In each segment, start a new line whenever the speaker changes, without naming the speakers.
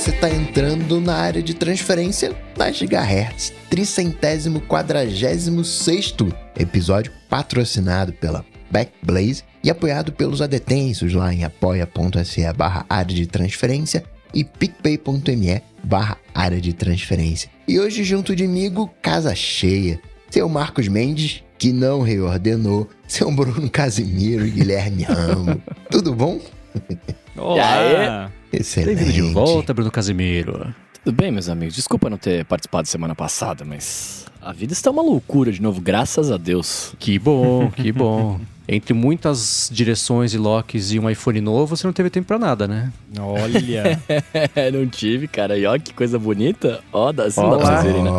você está entrando na área de transferência da Gigahertz. Tricentésimo quadragésimo sexto episódio patrocinado pela Backblaze e apoiado pelos adetensos lá em apoia.se barra área de transferência e picpay.me barra área de transferência. E hoje junto de mim, casa cheia. Seu Marcos Mendes, que não reordenou, seu Bruno Casimiro e Guilherme Ramo. Tudo bom?
Olá!
Excelente.
Bem-vindo de volta, Bruno Casimiro.
Tudo bem, meus amigos? Desculpa não ter participado semana passada, mas a vida está uma loucura de novo, graças a Deus.
Que bom, que bom. Entre muitas direções e locks e um iPhone novo, você não teve tempo pra nada, né?
Olha. não tive, cara. E ó, que coisa bonita. Ó, dá, assim dá pra vocês verem, né?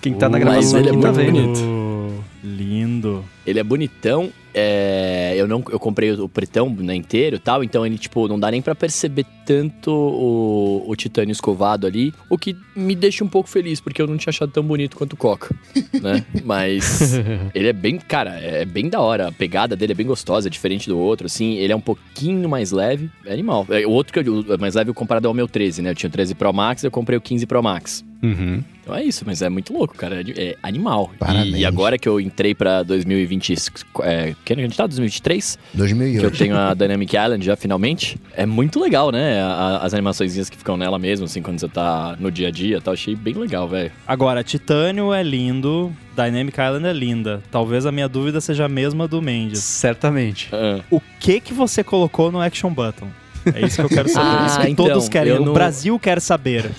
Quem tá na gravação
Mas ele é
aqui tá
muito
vendo.
bonito.
Lindo.
Ele é bonitão. É, eu não eu comprei o pretão né, inteiro e tal, então ele, tipo, não dá nem pra perceber tanto o, o titânio escovado ali, o que me deixa um pouco feliz, porque eu não tinha achado tão bonito quanto o Coca, né? Mas ele é bem, cara, é bem da hora. A pegada dele é bem gostosa, é diferente do outro, assim. Ele é um pouquinho mais leve, é animal. É, O outro que eu é mais leve comparado ao meu 13, né? Eu tinha o 13 Pro Max, eu comprei o 15 Pro Max.
Uhum.
Então é isso, mas é muito louco, cara. É, é animal.
Parabéns.
E, agora que eu entrei pra 2020. É, que ano que a gente tá? 2023? Que eu
2008.
tenho a Dynamic Island já finalmente. É muito legal, né? A- as animações que ficam nela mesmo, assim, quando você tá no dia a dia e tal. Achei bem legal, velho.
Agora, Titânio é lindo, Dynamic Island é linda. Talvez a minha dúvida seja a mesma do Mendes.
Certamente.
Ah,
O que que você colocou no Action Button? É isso que eu quero saber.
Ah,
é isso que
então,
todos querem.
eu
O
não-
Brasil quer saber.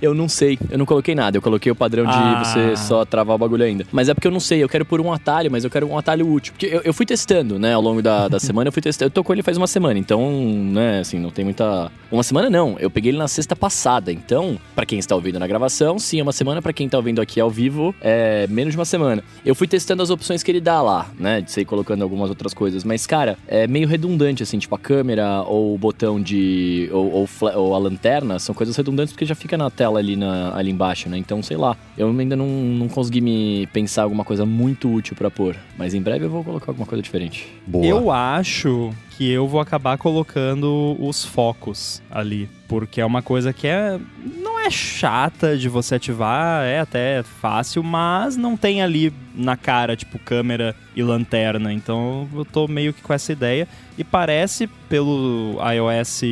eu não sei, eu não coloquei nada. Eu coloquei o padrão de
Ah.
você só travar o bagulho ainda. Mas é porque eu não sei, eu quero por um atalho, mas eu quero um atalho útil. Porque eu, eu fui testando, né, ao longo da, da semana, eu fui testando. Eu tô com ele faz uma semana, então, né, assim, não tem muita. Uma semana não, eu peguei ele na sexta passada. Então, pra quem está ouvindo na gravação, sim, é uma semana. Pra quem tá ouvindo aqui ao vivo, é menos de uma semana. Eu fui testando as opções que ele dá lá, né, de ser colocando algumas outras coisas. Mas, cara, é meio redundante, assim, tipo a câmera ou o botão de. Ou, ou, ou a lanterna, são coisas redundantes porque já fica na tela ali, na, ali embaixo, né? Então, sei lá. Eu ainda não, não consegui me pensar alguma coisa muito útil pra pôr. Mas em breve eu vou colocar alguma coisa diferente.
Boa.
Eu acho que eu vou acabar colocando os focos ali. Porque é uma coisa que é. Não é chata de você ativar, é até fácil, mas não tem ali na cara, tipo, câmera e lanterna. Então eu tô meio que com essa ideia. E parece, pelo iOS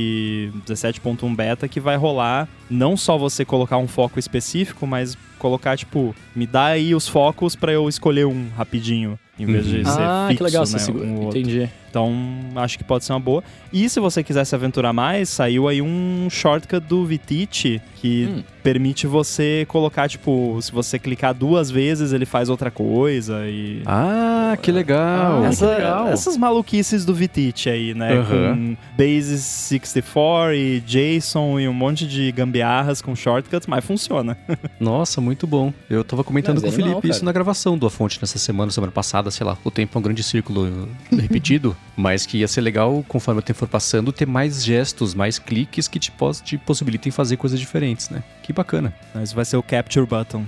17.1 beta, que vai rolar não só você colocar um foco específico, mas colocar, tipo, me dá aí os focos pra eu escolher um rapidinho. Em vez de
Uhum.
ser
ah,
fixo,
que legal,
né,
você segura.
um.
Entendi.
Então, acho que pode ser uma boa. E se você quiser se aventurar mais, saiu aí um shortcut do Vitite que
Hum.
Permite você colocar, tipo, se você clicar duas vezes, ele faz outra coisa e...
Ah, que legal.
Ah, Essa-
que legal.
Essas maluquices do Vitite aí, né?
Aham.
Com Base 64 e JSON e um monte de gambiarras com shortcuts, mas funciona.
Nossa, muito bom. Eu tava comentando
Mas
com o
é
Felipe isso
cara.
na gravação do A Fonte nessa semana, semana passada, sei lá. O tempo é um grande círculo repetido, mas que ia ser legal, conforme o tempo for passando, ter mais gestos, mais cliques que te, pos te possibilitem fazer coisas diferentes, né? Que bacana.
Mas vai ser o Capture Button.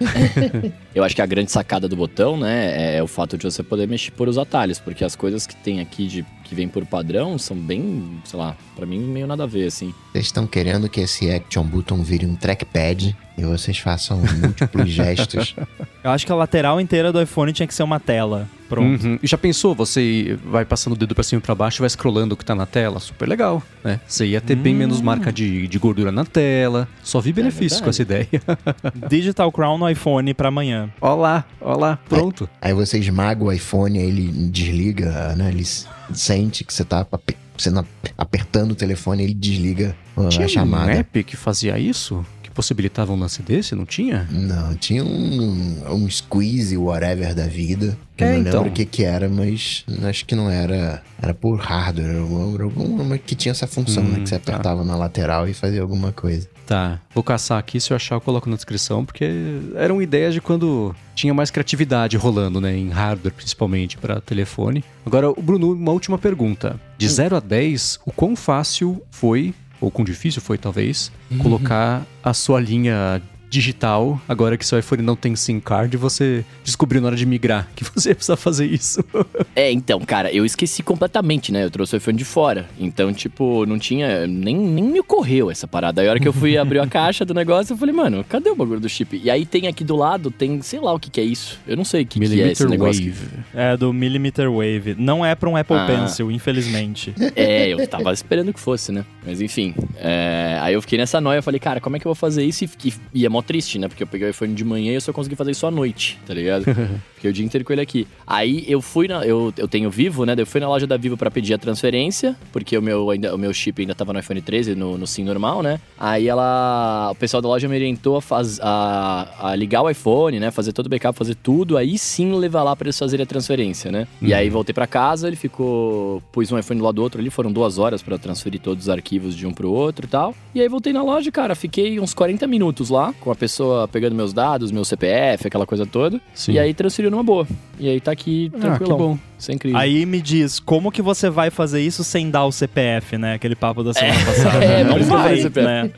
Eu acho que a grande sacada do botão, né, é o fato de você poder mexer por os atalhos, porque as coisas que tem aqui de que vem por padrão são bem, sei lá, pra mim meio nada a ver assim.
Vocês estão querendo que esse Action Button vire um trackpad e vocês façam múltiplos gestos.
Eu acho que a lateral inteira do iPhone tinha que ser uma tela. Pronto.
Uhum. E já pensou? Você vai passando o dedo pra cima e pra baixo e vai scrollando o que tá na tela? Super legal, né? Você ia ter bem menos marca de, de gordura na tela. Só vi benefícios
verdade.
com essa ideia.
Digital Crown no iPhone pra amanhã.
ó lá, ó lá, pronto.
Aí você esmaga o iPhone, aí ele desliga, né? Ele sente que você tá você apertando o telefone, ele desliga uh,
Tinha
a chamada.
um app que fazia isso? Possibilitava um lance desse? Não tinha?
Não, tinha um, um squeeze, whatever da vida. Que
É,
eu não
então.
lembro o que que era, mas acho que não era. Era por hardware. Era alguma que tinha essa função, né?
Hum,
Que você
tá.
apertava na lateral e fazia alguma coisa.
Tá, vou caçar aqui, se eu achar eu coloco na descrição, porque eram ideias de quando tinha mais criatividade rolando, né, em hardware principalmente para telefone. Agora, o Bruno, uma última pergunta. De 0 a 10, o quão fácil foi, ou quão difícil foi talvez, colocar a sua linha digital, agora que seu iPhone não tem SIM card, você descobriu na hora de migrar que você precisa fazer isso.
É, então, cara, eu esqueci completamente, né? Eu trouxe o iPhone de fora. Então, tipo, não tinha. Nem, nem me ocorreu essa parada. Aí, a hora que eu fui abrir a caixa do negócio, eu falei, mano, cadê o bagulho do chip? E aí tem aqui do lado, tem, sei lá o que, que é isso. Eu não sei o que, que é esse negócio.
Wave.
É do Millimeter Wave. Não é pra um Apple
Ah.
Pencil, infelizmente.
É, eu tava esperando que fosse, né? Mas enfim. é, aí eu fiquei nessa noia, eu falei, cara, como é que eu vou fazer isso? E, e, e é mó triste, né? Porque eu peguei o iPhone de manhã e eu só consegui fazer isso à noite, tá ligado? Fiquei o dia inteiro com ele aqui. Aí eu fui na. Eu, eu tenho Vivo, né? Eu fui na loja da Vivo pra pedir a transferência, porque o meu, ainda, o meu chip ainda tava no iPhone 13, no, no SIM normal, né? Aí ela. O pessoal da loja me orientou a, faz, a, a ligar o iPhone, né? Fazer todo o backup, fazer tudo, aí sim levar lá pra eles fazerem a transferência, né? E aí voltei pra casa, ele ficou. Pus um iPhone do lado do outro ali, foram duas horas pra transferir todos os arquivos de um pro outro e tal. E aí voltei na loja, cara, fiquei uns 40 minutos lá, com a pessoa pegando meus dados, meu CPF, aquela coisa toda.
Sim.
E aí transferiu numa boa. E aí tá aqui
Ah, que
tranquilão.
Bom.
Sem crise.
Aí me diz, como que você vai fazer isso sem dar o CPF, né? Aquele papo da semana passada.
É,
Não
isso
vai,
CPF.
né?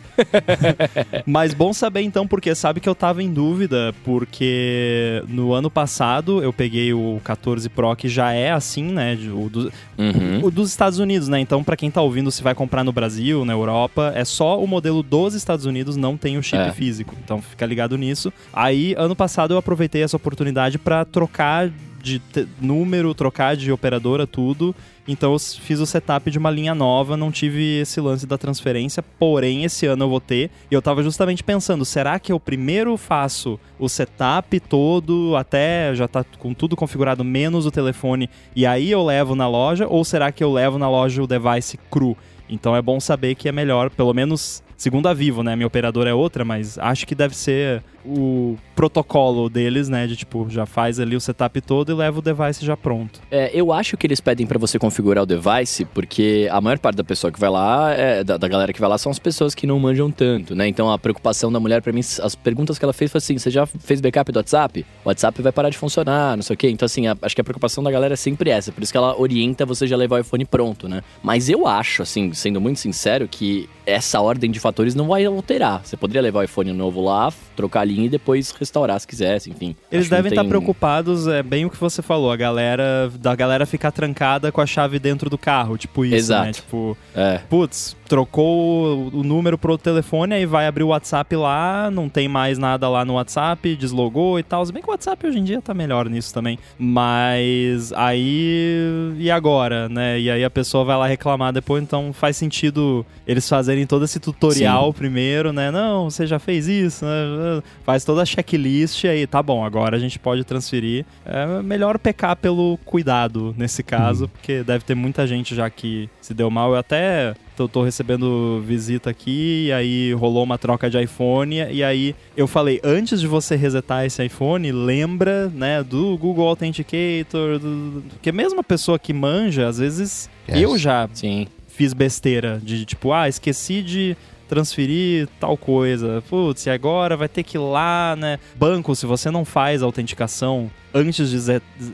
Mas bom saber então, porque sabe que eu tava em dúvida, porque no ano passado eu peguei o 14 Pro, que já é assim, né? O, do-
Uhum.
o dos Estados Unidos, né? Então, pra quem tá ouvindo, se vai comprar no Brasil, na Europa, é só o modelo dos Estados Unidos, não tem o chip
É.
físico. Então, fica ligado nisso. Aí, ano passado, eu aproveitei essa oportunidade pra trocar de número, trocar de operadora, tudo. Então, eu fiz o setup de uma linha nova, não tive esse lance da transferência, porém, esse ano eu vou ter. E eu tava justamente pensando, será que eu primeiro faço o setup todo, até já tá com tudo configurado, menos o telefone, e aí eu levo na loja, ou será que eu levo na loja o device cru? Então é bom saber que é melhor, pelo menos segundo a Vivo, né? Minha operadora é outra, mas acho que deve ser o protocolo deles, né? De tipo, já faz ali o setup todo e leva o device já pronto.
É, eu acho que eles pedem pra você configurar o device, porque a maior parte da pessoa que vai lá, é, da, da galera que vai lá, são as pessoas que não manjam tanto, né? Então a preocupação da mulher, pra mim, as perguntas que ela fez foi assim: você já fez backup do WhatsApp? O WhatsApp vai parar de funcionar, não sei o quê. Então, assim, a- acho que a preocupação da galera é sempre essa. Por isso que ela orienta você já levar o iPhone pronto, né? Mas eu acho, assim, sendo muito sincero, que essa ordem de fatores não vai alterar. Você poderia levar o iPhone novo lá, trocar a linha e depois restaurar se quisesse, enfim.
Eles devem estar
tem-
preocupados, é bem o que você falou, a galera da galera ficar trancada com a chave dentro do carro, tipo isso,
Exato.
né? Tipo,
É.
putz, trocou o número pro outro telefone, aí vai abrir o WhatsApp lá, não tem mais nada lá no WhatsApp, deslogou e tal. Se bem que o WhatsApp hoje em dia tá melhor nisso também. Mas aí. E agora, né? E aí a pessoa vai lá reclamar depois, então faz sentido eles fazerem todo esse tutorial primeiro, né? Não, você já fez isso, né? Faz toda a checklist e aí, tá bom, agora a gente pode transferir. É melhor pecar pelo cuidado nesse caso, porque deve ter muita gente já que se deu mal. Eu até tô, tô recebendo visita aqui, e aí rolou uma troca de iPhone, e aí eu falei, antes de você resetar esse iPhone, lembra, né, do Google Authenticator, do- porque mesmo a pessoa que manja, às vezes
Yes.
eu já
Sim.
fiz besteira de tipo, ah, esqueci de transferir tal coisa. Putz, e agora vai ter que ir lá, né? Banco, se você não faz a autenticação antes de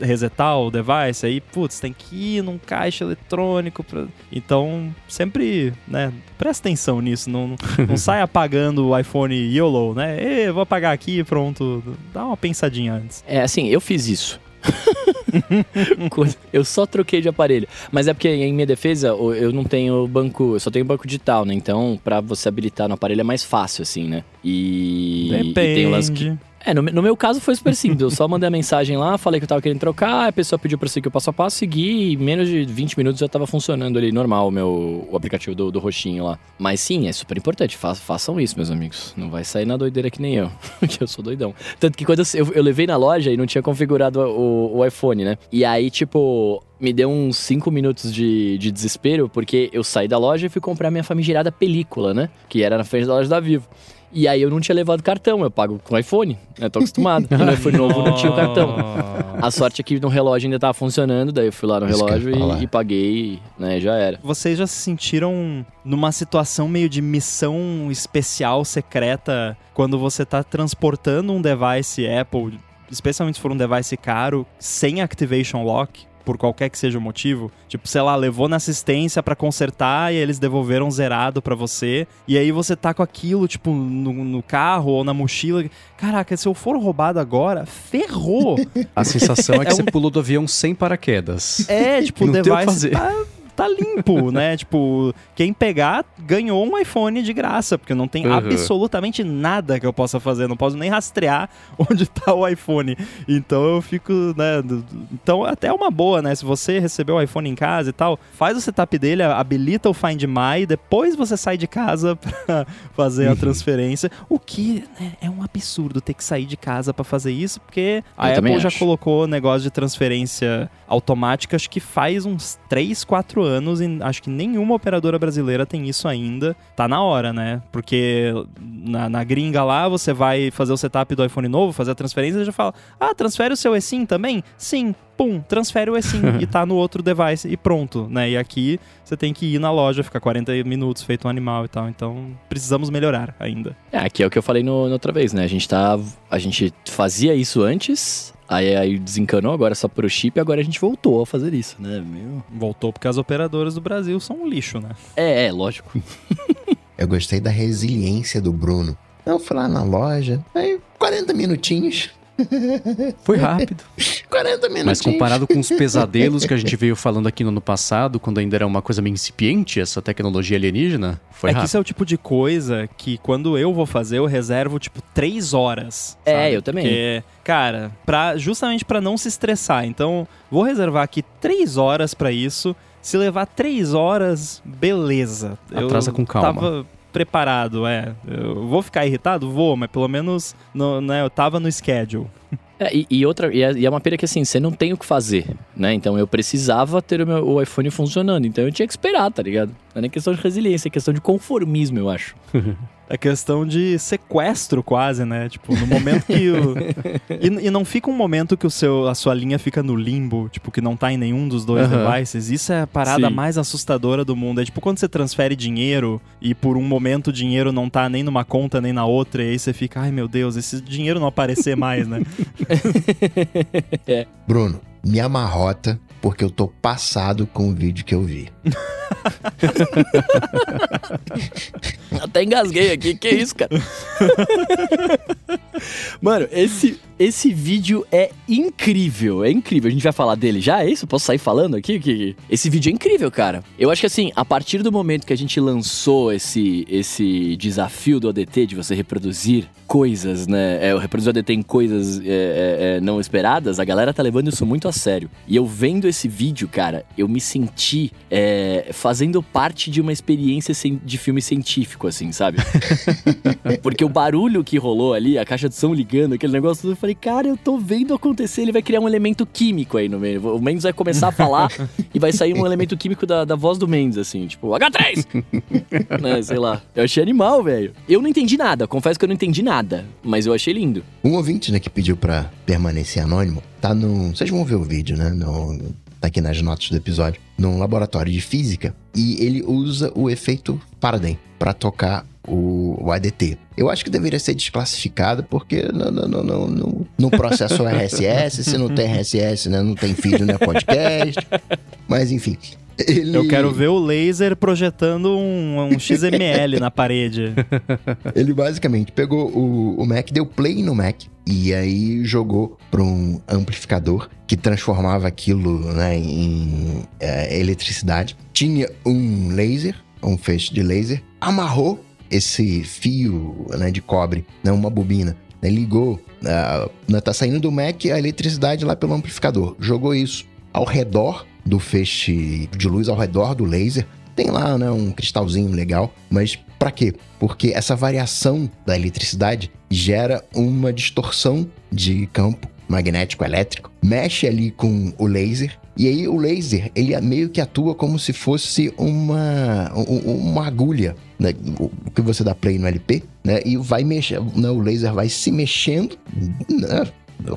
resetar o device, aí, putz, tem que ir num caixa eletrônico. Pra... Então, sempre, né? Presta atenção nisso. Não, não sai apagando o iPhone YOLO, né? Ê, vou apagar aqui e pronto. Dá uma pensadinha antes.
É, assim, eu fiz isso. Eu só troquei de aparelho. Mas é porque, em minha defesa, eu não tenho banco, eu só tenho banco digital, né? Então, pra você habilitar no aparelho é mais fácil, assim, né? E, e tem o lance que. É, no, no meu caso foi super simples. Eu só mandei a mensagem lá, falei que eu tava querendo trocar, a pessoa pediu pra eu seguir o passo a passo, segui e menos de 20 minutos já tava funcionando ali normal o meu o aplicativo do, do roxinho lá. Mas sim, é super importante. Fa- façam isso, meus amigos. Não vai sair na doideira que nem eu, que eu sou doidão. Tanto que quando eu, eu levei na loja e não tinha configurado o, o iPhone, né? E aí, tipo, me deu uns 5 minutos de, de desespero, porque eu saí da loja e fui comprar minha famigerada película, né? Que era na frente da loja da Vivo. E aí eu não tinha levado cartão, eu pago com iPhone, né? Tô acostumado. E no iPhone novo não tinha o cartão. A sorte é que no relógio ainda tava funcionando, daí eu fui lá no
eu
relógio e, e paguei, né? e Já era.
Vocês já se sentiram numa situação meio de missão especial secreta quando você tá transportando um device Apple, especialmente se for um device caro, sem activation lock? Por qualquer que seja o motivo. Tipo, sei lá, levou na assistência para consertar e eles devolveram zerado para você. E aí você tá com aquilo, tipo, no, no, carro ou na mochila. Caraca, se eu for roubado agora, ferrou!
A sensação é que é você um... pulou do avião sem paraquedas.
É, tipo, o device tá tá limpo, né? Tipo, quem pegar ganhou um iPhone de graça, porque não tem uhum. absolutamente nada que eu possa fazer, não posso nem rastrear onde tá o iPhone. Então eu fico, né? Então até é uma boa, né? Se você recebeu o iPhone em casa e tal, faz o setup dele, habilita o Find My, depois você sai de casa pra fazer uhum. a transferência. O que né, é um absurdo ter que sair de casa para fazer isso, porque a eu Apple já colocou negócio de transferência automática, acho que faz uns 3, 4 anos anos e acho que nenhuma operadora brasileira tem isso ainda. Tá na hora, né? Porque na, na gringa lá, você vai fazer o setup do iPhone novo, fazer a transferência e já fala: Ah, transfere o seu eSIM também? Sim. Pum, transfere o eSIM e tá no outro device e pronto, né? E aqui você tem que ir na loja, ficar 40 minutos feito um animal e tal. Então precisamos melhorar ainda.
É, aqui é o que eu falei no, na outra vez, né? A gente tá. A gente fazia isso antes, Aí, aí desencanou agora só pro chip e agora a gente voltou a fazer isso, né? Meu...
Voltou porque as operadoras do Brasil são um lixo, né?
É, é, lógico.
Eu gostei da resiliência do Bruno. Eu fui lá na loja, aí 40 minutinhos,
Foi rápido.
40 minutos.
Mas comparado com os pesadelos que a gente veio falando aqui no ano passado, quando ainda era uma coisa meio incipiente, essa tecnologia alienígena, foi
é
rápido.
que isso é o tipo de coisa que quando eu vou fazer, eu reservo, tipo, três horas.
É, sabe? É, eu também. Porque,
cara, pra, justamente para não se estressar. Então, vou reservar aqui três horas para isso. Se levar três horas, beleza.
Atrasa
eu
com calma.
Tava preparado, é. Eu vou ficar irritado? Vou, mas pelo menos no, né, eu tava no schedule.
É, e, e, outra, e é, e é, uma pena que assim, você não tem o que fazer, né? Então eu precisava ter o meu o iPhone funcionando, então eu tinha que esperar, tá ligado? Não é nem questão de resiliência, é questão de conformismo, eu acho.
É questão de sequestro quase, né? Tipo, no momento que o... e, e, não fica um momento que o seu, a sua linha fica no limbo, tipo, que não tá em nenhum dos dois uhum. devices. Isso é a parada Sim. mais assustadora do mundo. É tipo quando você transfere dinheiro e por um momento o dinheiro não tá nem numa conta nem na outra, e aí você fica, ai meu Deus, esse dinheiro não aparecer mais, né?
é. Bruno, me amarrota porque eu tô passado com o vídeo que eu vi.
Até engasguei aqui, que isso, cara? Mano, esse, esse vídeo é incrível, é incrível. A gente vai falar dele já, é isso? Posso sair falando aqui? Que esse vídeo é incrível, cara. Eu acho que assim, a partir do momento que a gente lançou esse, esse desafio do ADT de você reproduzir coisas, né? É, reproduzir o ADT em coisas é, é, é, não esperadas, a galera tá levando isso muito a sério. E eu vendo esse vídeo, cara, eu me senti é, fazendo parte de uma experiência de filme científico, assim, sabe? Porque o barulho que rolou ali, a caixa de som ligando, aquele negócio tudo, eu falei, cara, eu tô vendo acontecer, ele vai criar um elemento químico aí no meio. O Mendes vai começar a falar e vai sair um elemento químico da, da voz do Mendes, assim, tipo, H3! né, sei lá. Eu achei animal, velho. Eu não entendi nada, confesso que eu não entendi nada, mas eu achei lindo.
Um ouvinte, né, que pediu pra permanecer anônimo, tá no. Vocês vão ver o vídeo, né? No, tá aqui nas notas do episódio, num laboratório de física, e ele usa o efeito Faraday para tocar o, o, ADT. Eu acho que deveria ser desclassificado porque no, no, no, no, no processo RSS, se não tem RSS, né, não tem feed, né, podcast. Mas enfim,
ele... Eu quero ver o laser projetando um, um XML na parede.
Ele basicamente pegou o, o Mac, deu play no Mac e aí jogou para um amplificador que transformava aquilo né, em é, eletricidade. Tinha um laser, um feixe de laser, amarrou esse fio né, de cobre, né, uma bobina, né, ligou, uh, tá saindo do Mac a eletricidade lá pelo amplificador, jogou isso ao redor do feixe de luz ao redor do laser. Tem lá, né, um cristalzinho legal, mas para quê? Porque essa variação da eletricidade gera uma distorção de campo magnético elétrico, mexe ali com o laser e aí o laser, ele meio que atua como se fosse uma, uma agulha, né? O que você dá play no LP, né? E vai mexer, né? o laser vai se mexendo, né?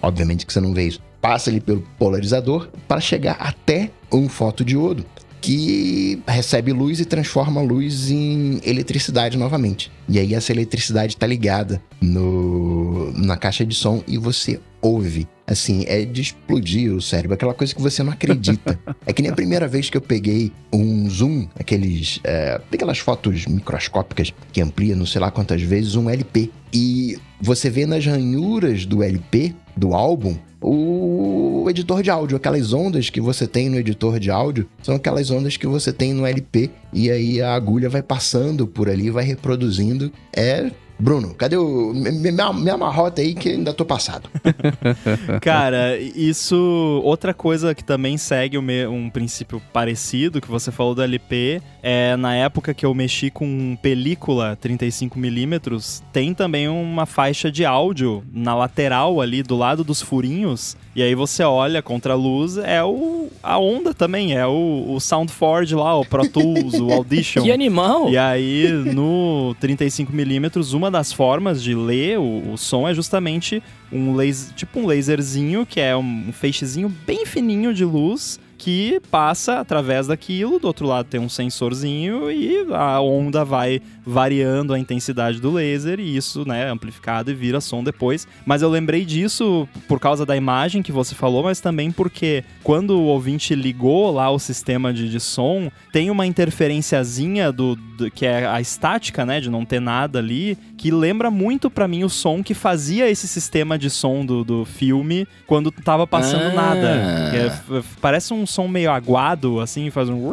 Obviamente que você não vê isso passa ali pelo polarizador para chegar até um fotodiodo. Que recebe luz e transforma a luz em eletricidade novamente. E aí essa eletricidade tá ligada no, na caixa de som e você ouve. Assim, é de explodir o cérebro, aquela coisa que você não acredita. é que nem a primeira vez que eu peguei um zoom, aqueles. É, aquelas fotos microscópicas que amplia não sei lá quantas vezes um LP. E você vê nas ranhuras do LP, do álbum, o editor de áudio. Aquelas ondas que você tem no editor de áudio são aquelas ondas que você tem no LP. E aí a agulha vai passando por ali, vai reproduzindo. É Bruno, cadê o. Minha, minha marrota aí que ainda tô passado.
Cara, isso. Outra coisa que também segue um princípio parecido que você falou do LP é na época que eu mexi com película 35mm, tem também uma faixa de áudio na lateral ali do lado dos furinhos. E aí você olha contra a luz, é o, a onda também, é o, o SoundForge lá, o Pro Tools, o Audition.
Que animal!
E aí no 35mm, uma das formas de ler o, o som é justamente um laser, tipo um laserzinho, que é um, feixezinho bem fininho de luz que passa através daquilo, do outro lado tem um sensorzinho e a onda vai variando a intensidade do laser e isso, né, amplificado e vira som depois. Mas eu lembrei disso por causa da imagem que você falou, mas também porque quando o ouvinte ligou lá o sistema de, de som, tem uma interferenciazinha do, do, que é a estática, né, de não ter nada ali, que lembra muito para mim o som que fazia esse sistema de som do, do filme quando tava passando ah. nada. É, parece um som meio aguado, assim, faz um.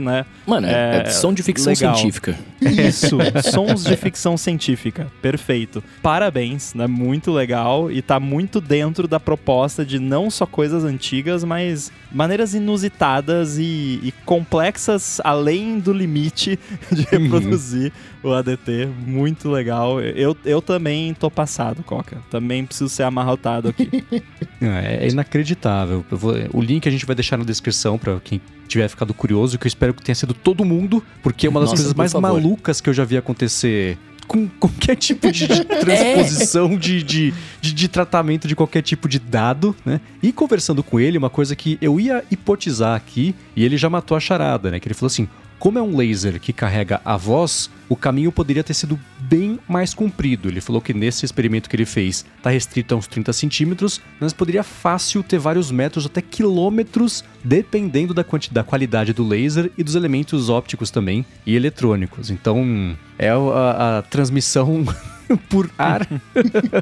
Né?
Mano, é, é som de ficção legal. científica.
Isso, sons de ficção científica. Perfeito. Parabéns, né? Muito legal e tá muito dentro da proposta de não só coisas antigas, mas maneiras inusitadas e, e complexas além do limite de reproduzir o ADT. Muito legal. Eu, eu também tô passado, Coca. Também preciso ser amarrotado aqui.
é, é inacreditável. Vou, o link a gente vai deixar na descrição para quem tiver ficado curioso, que eu espero que tenha sido todo mundo, porque é uma das Nossa, coisas mais favor. malucas que eu já vi acontecer com qualquer tipo de transposição é. de, de, de, de, tratamento de qualquer tipo de dado, né? E conversando com ele, uma coisa que eu ia hipotizar aqui, e ele já matou a charada, né? Que ele falou assim: como é um laser que carrega a voz, o caminho poderia ter sido bem mais comprido. Ele falou que nesse experimento que ele fez está restrito a uns 30 centímetros, mas poderia fácil ter vários metros, até quilômetros, dependendo da, da qualidade do laser e dos elementos ópticos também e eletrônicos. Então, é a, a transmissão por ar.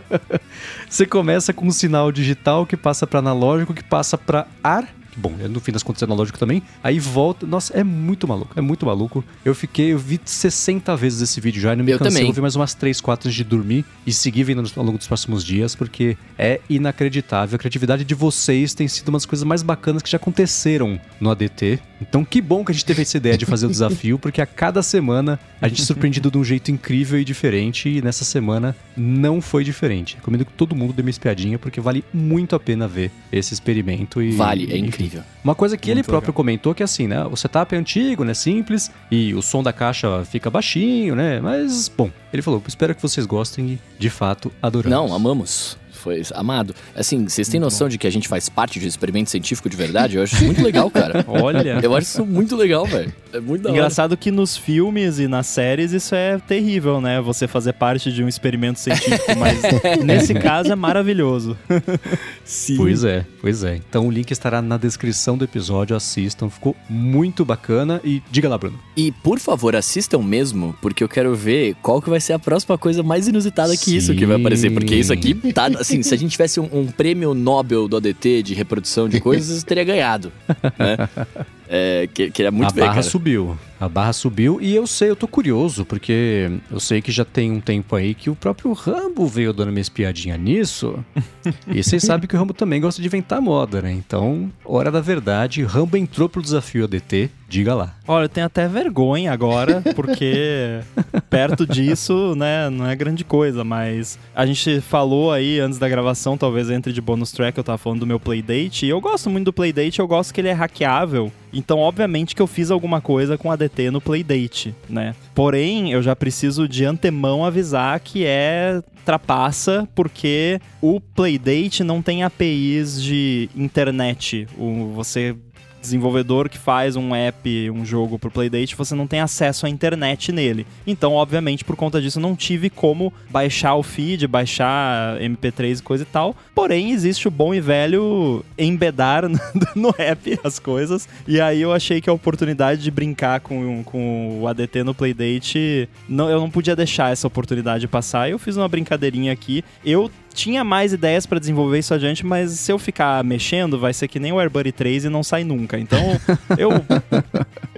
Você começa com um sinal digital que passa para analógico, que passa para ar bom, é no fim das contas é analógico também. Aí volta. Nossa, é muito maluco. É muito maluco. Eu fiquei, eu vi 60 vezes esse vídeo já e não me eu cansei. Também. Eu vi mais umas 3, 4 antes de dormir e segui vendo ao longo dos próximos dias, porque é inacreditável. A criatividade de vocês tem sido uma das coisas mais bacanas que já aconteceram no ADT. Então, que bom que a gente teve essa ideia de fazer o desafio, porque a cada semana a gente é surpreendido de um jeito incrível e diferente. E nessa semana não foi diferente. Recomendo que todo mundo dê uma espiadinha, porque vale muito a pena ver esse experimento. E,
vale, é incrível.
Uma coisa que muito ele próprio legal. comentou que é assim, né? O setup é antigo, né? Simples, e o som da caixa fica baixinho, né? Mas, bom, ele falou: espero que vocês gostem e, de fato, adoramos.
Não, amamos foi amado. Assim, vocês têm noção de que a gente faz parte de experimento científico de verdade? Eu acho isso muito legal, cara.
Olha.
Eu acho isso muito legal, velho. É muito da
Engraçado que nos filmes e nas séries isso é terrível, né? Você fazer parte de um experimento científico, mas nesse caso é maravilhoso.
Sim. Pois é, pois é. Então o link estará na descrição do episódio, assistam, ficou muito bacana e diga lá, Bruno.
E por favor, assistam mesmo, porque eu quero ver qual que vai ser a próxima coisa mais inusitada que Sim. isso que vai aparecer, porque isso aqui tá assim, se a gente tivesse um, um prêmio Nobel do ADT de reprodução de coisas, teria ganhado, né? É, que, que é muito
A
ver,
barra
cara.
subiu. A barra subiu e eu sei, eu tô curioso, porque eu sei que já tem um tempo aí que o próprio Rambo veio dando uma espiadinha nisso. e vocês sabem que o Rambo também gosta de inventar moda, né? Então, hora da verdade, Rambo entrou pro desafio ADT, diga lá.
Olha, eu tenho até vergonha agora, porque perto disso, né, não é grande coisa, mas a gente falou aí antes da gravação, talvez entre de bonus track, eu tava falando do meu Playdate, e eu gosto muito do Playdate, eu gosto que ele é hackeável. Então, obviamente que eu fiz alguma coisa com ADT no Playdate, né? Porém, eu já preciso de antemão avisar que é trapaça porque o Playdate não tem APIs de internet. O, você desenvolvedor que faz um app, um jogo pro Playdate, você não tem acesso à internet nele. Então, obviamente, por conta disso, não tive como baixar o feed, baixar MP3 e coisa e tal. Porém, existe o bom e velho embedar no app as coisas. E aí eu achei que a oportunidade de brincar com, com o ADT no Playdate, não, eu não podia deixar essa oportunidade passar. Eu fiz uma brincadeirinha aqui. Eu tinha mais ideias para desenvolver isso adiante, mas se eu ficar mexendo, vai ser que nem o AirBuddy 3 e não sai nunca. Então, eu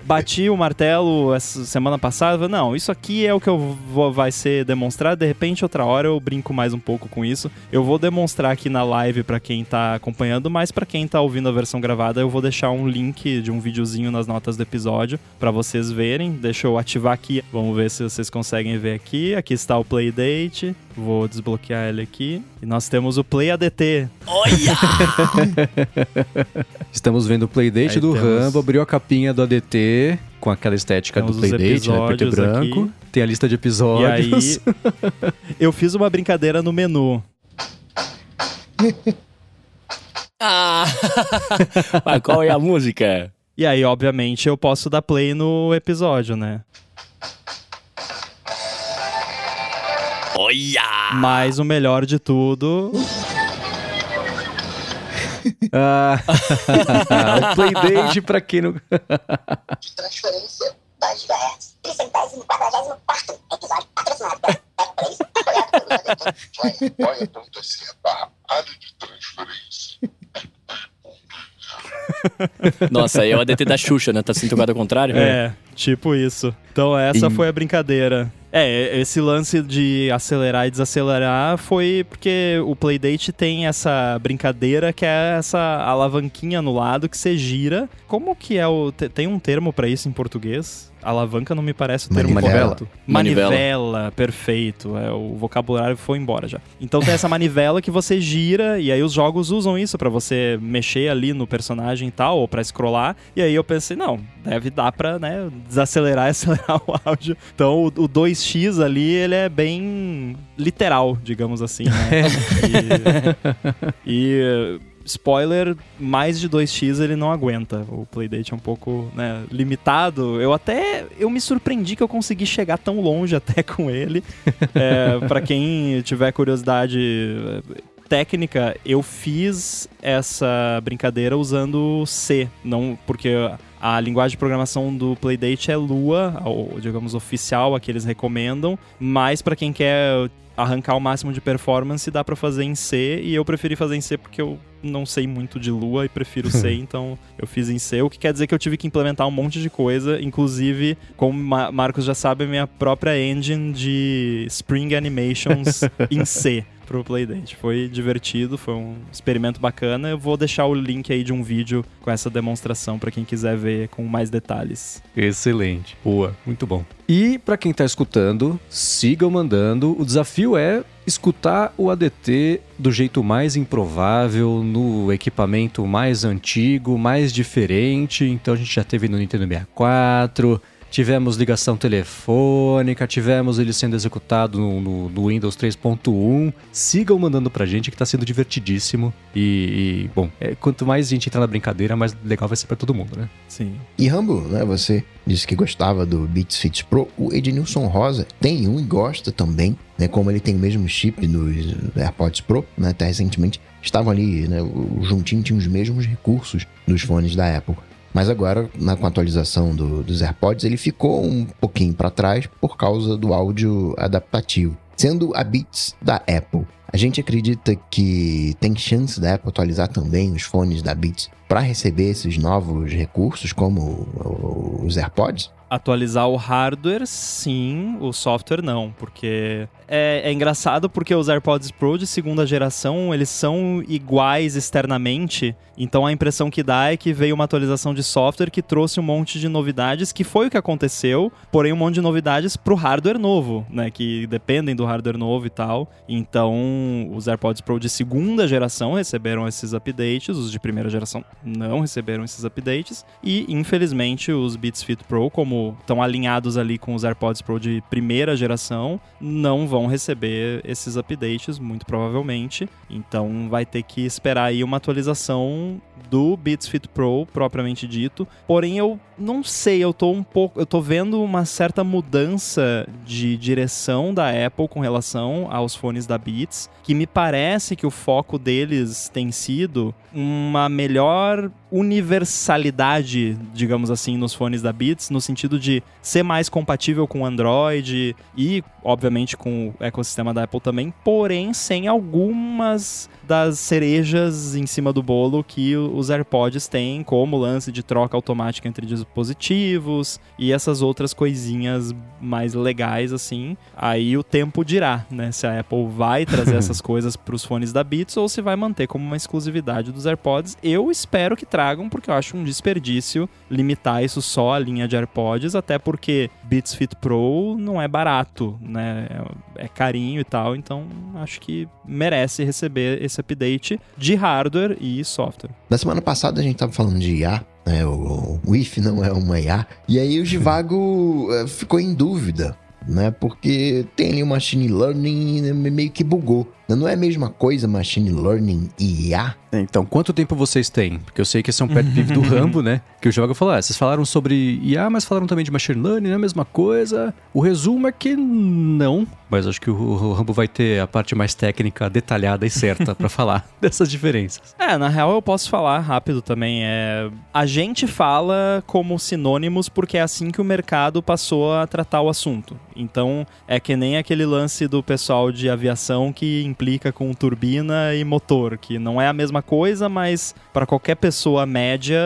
bati o martelo essa semana passada, falei, não, isso aqui é o que eu vou, vai ser demonstrado, de repente outra hora eu brinco mais um pouco com isso. Eu vou demonstrar aqui na live para quem tá acompanhando, mas para quem tá ouvindo a versão gravada, eu vou deixar um link de um videozinho nas notas do episódio para vocês verem. Deixa eu ativar aqui. Vamos ver se vocês conseguem ver aqui. Aqui está o Playdate. Vou desbloquear ele aqui. E nós temos o Play ADT.
Olha!
Estamos vendo o Playdate
Aí
do
temos-
Rambo, abriu a capinha do ADT com aquela estética
Temos
do Playdate, né? Preto e branco.
aqui.
Tem a lista de
E
episódios.
aí, eu fiz uma brincadeira no menu.
ah! Mas qual é a música?
E aí, obviamente, eu posso dar play no episódio, né?
Olha!
Mas o melhor de tudo.
Ah, o Playdate, pra quem não.
de transferência 2 GHz, tricentésimo, quadragésimo quarto episódio patrocinado pela
apoia.se barra área de transferência.
Nossa, aí é o ADT da Xuxa, né? Tá sendo tocado ao contrário?
É, tipo isso. Então essa
E-
foi a brincadeira. É, esse lance de acelerar e desacelerar foi porque o Playdate tem essa brincadeira que é essa alavanquinha no lado que você gira. Como que é o. te- Tem um termo pra isso em português? Alavanca não me parece o termo
Manivela.
correto.
Manivela.
Manivela, perfeito. É, o vocabulário foi embora já. Então tem essa manivela que você gira e aí os jogos usam isso pra você mexer ali no personagem e tal, ou pra scrollar. E aí eu pensei, não, deve dar pra, né, desacelerar e acelerar o áudio. Então o, o 2x ali, ele é bem literal, digamos assim, né? E, e, spoiler, mais de 2x ele não aguenta. O Playdate é um pouco, né, limitado. Eu até eu me surpreendi que eu consegui chegar tão longe até com ele. É, para quem tiver curiosidade eh, técnica, eu fiz essa brincadeira usando C, não porque a linguagem de programação do Playdate é Lua, ou, digamos oficial, a que eles recomendam, mas para quem quer arrancar o máximo de performance dá pra fazer em C e eu preferi fazer em C porque eu não sei muito de Lua e prefiro C, então eu fiz em C, o que quer dizer que eu tive que implementar um monte de coisa, inclusive, como Ma- Marcos já sabe, a minha própria engine de Spring Animations em C pro Playdate. Foi divertido, foi um experimento bacana. Eu vou deixar o link aí de um vídeo com essa demonstração pra quem quiser ver com mais detalhes.
Excelente. Boa, muito bom. E pra quem tá escutando, sigam mandando. O desafio é escutar o ADT do jeito mais improvável, no equipamento mais antigo, mais diferente. Então a gente já teve no Nintendo 64, tivemos ligação telefônica, tivemos ele sendo executado no, no- no Windows 3.1. Sigam mandando pra gente que tá sendo divertidíssimo. E, e, bom, é, quanto mais gente entrar na brincadeira, mais legal vai ser pra todo mundo, né?
Sim.
E Rambo, né? Você disse que gostava do Beats Fit Pro. O Ednilson Rosa tem um e gosta também, né? Como ele tem o mesmo chip dos AirPods Pro, né? Até recentemente estavam ali, né? Juntinho tinha os mesmos recursos dos fones da Apple. Mas agora, na, com a atualização do- dos AirPods, ele ficou um pouquinho para trás por causa do áudio adaptativo. Sendo a Beats da Apple, a gente acredita que tem chance da Apple atualizar também os fones da Beats para receber esses novos recursos, como os AirPods?
Atualizar o hardware, sim, o software não, porque é, é engraçado porque os AirPods Pro de segunda geração, eles são iguais externamente, então a impressão que dá é que veio uma atualização de software que trouxe um monte de novidades, que foi o que aconteceu, porém um monte de novidades pro hardware novo, né, que dependem do hardware novo e tal. Então, os AirPods Pro de segunda geração receberam esses updates, os de primeira geração não receberam esses updates, e infelizmente os Beats Fit Pro, como estão alinhados ali com os AirPods Pro de primeira geração, não vão receber esses updates, muito provavelmente. Então vai ter que esperar aí uma atualização do Beats Fit Pro, propriamente dito. Porém, eu não sei, eu tô um pouco. Eu tô vendo uma certa mudança de direção da Apple com relação aos fones da Beats, que me parece que o foco deles tem sido uma melhor universalidade, digamos assim, nos fones da Beats, no sentido de ser mais compatível com o Android e, obviamente, com o ecossistema da Apple também, porém sem algumas das cerejas em cima do bolo que os AirPods têm, como o lance de troca automática entre dispositivos e essas outras coisinhas mais legais assim. Aí o tempo dirá, né, se a Apple vai trazer essas coisas para os fones da Beats ou se vai manter como uma exclusividade dos AirPods. Eu espero que tragam, porque eu acho um desperdício limitar isso só à linha de AirPods, até porque Beats Fit Pro não é barato, né? É, carinho e tal, então acho que merece receber esse update de hardware e software.
Na semana passada a gente tava falando de IA, né? O, o IF não é uma IA. E aí o Givago eh, ficou em dúvida, né? Porque tem ali o machine learning né, meio que bugou. Não é a mesma coisa machine learning e IA?
Então, quanto tempo vocês têm? Porque eu sei que esse é um pet peeve do Rambo, né? Que o jogo falou, ah, vocês falaram sobre IA, mas falaram também de machine learning, não é a mesma coisa. O resumo é que não, mas acho que o, o Rambo vai ter a parte mais técnica, detalhada e certa para falar dessas diferenças.
É, na real eu posso falar rápido também. É... A gente fala como sinônimos porque é assim que o mercado passou a tratar o assunto. Então, é que nem aquele lance do pessoal de aviação que com turbina e motor, que não é a mesma coisa, mas para qualquer pessoa média,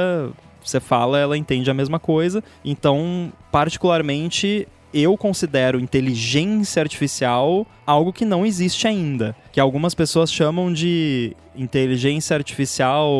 você fala, ela entende a mesma coisa. Então, particularmente, eu considero inteligência artificial algo que não existe ainda. Que algumas pessoas chamam de inteligência artificial.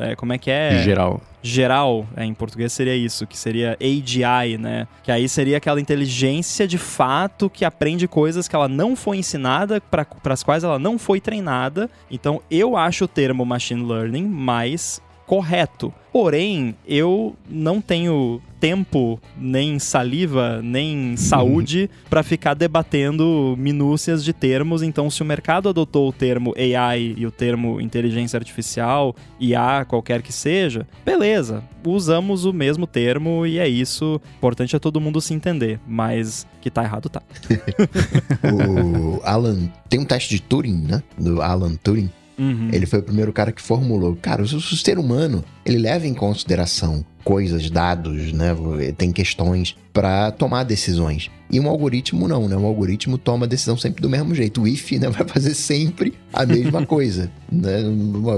É, como é que é?
Geral.
Geral, é, em português seria isso, que seria AGI, né? Que aí seria aquela inteligência de fato que aprende coisas que ela não foi ensinada, para as quais ela não foi treinada. Então eu acho o termo machine learning mais correto. Porém, eu não tenho tempo, nem saliva, nem saúde para ficar debatendo minúcias de termos. Então, se o mercado adotou o termo AI e o termo inteligência artificial, IA, qualquer que seja, beleza, usamos o mesmo termo e é isso. O importante é todo mundo se entender, mas que tá errado tá.
o Alan tem um teste de Turing, né? Do Alan Turing.
Uhum.
Ele foi o primeiro cara que formulou. Cara, o ser humano, ele leva em consideração coisas, dados, né? Tem questões para tomar decisões. E um algoritmo não, né? Um algoritmo toma a decisão sempre do mesmo jeito. O if, né, vai fazer sempre a mesma coisa, né?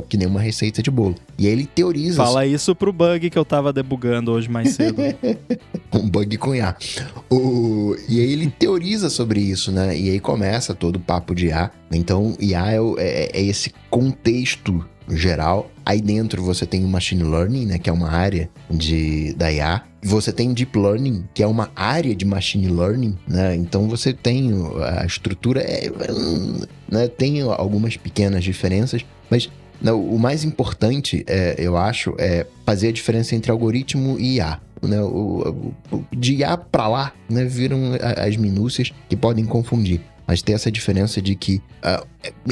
Que nem uma receita de bolo. E aí ele teoriza.
Fala isso pro bug que eu tava debugando hoje mais cedo.
um bug com IA. O... E aí ele teoriza sobre isso, né? E aí começa todo o papo de IA. Então, IA é, é, é esse contexto geral. Aí dentro você tem o machine learning, né, que é uma área de da IA. Você tem deep learning, que é uma área de machine learning, né? Então você tem a estrutura é, né, tem algumas pequenas diferenças, mas não, o mais importante, é, eu acho, é fazer a diferença entre algoritmo e IA. Né, o, o, de IA para lá, né, viram as minúcias que podem confundir. Mas tem essa diferença de que, uh,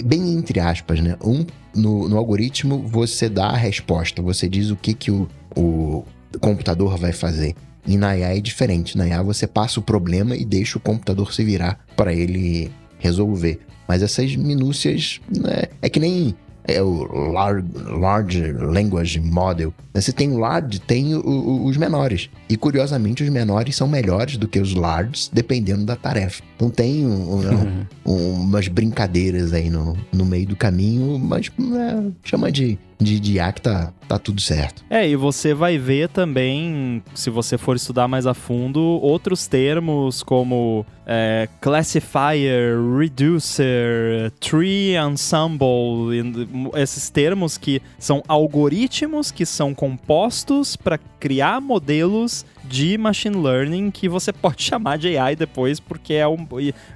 bem entre aspas, né? Um, no, no, algoritmo, você dá a resposta, você diz o que, que o, o computador vai fazer. E na IA é diferente. Na IA você passa o problema e deixa o computador se virar para ele resolver. Mas essas minúcias né, é que nem é o large, large Language Model. Você tem o large, tem o, o, os menores. E curiosamente, os menores são melhores do que os larges, dependendo da tarefa. Então tem um, um, um, umas brincadeiras aí no, no meio do caminho, mas é, chama de de, de IA que tá, tá tudo certo.
É, e você vai ver também, se você for estudar mais a fundo, outros termos como é, classifier, reducer, tree ensemble, esses termos que são algoritmos que são compostos para criar modelos de machine learning que você pode chamar de AI depois, porque é o,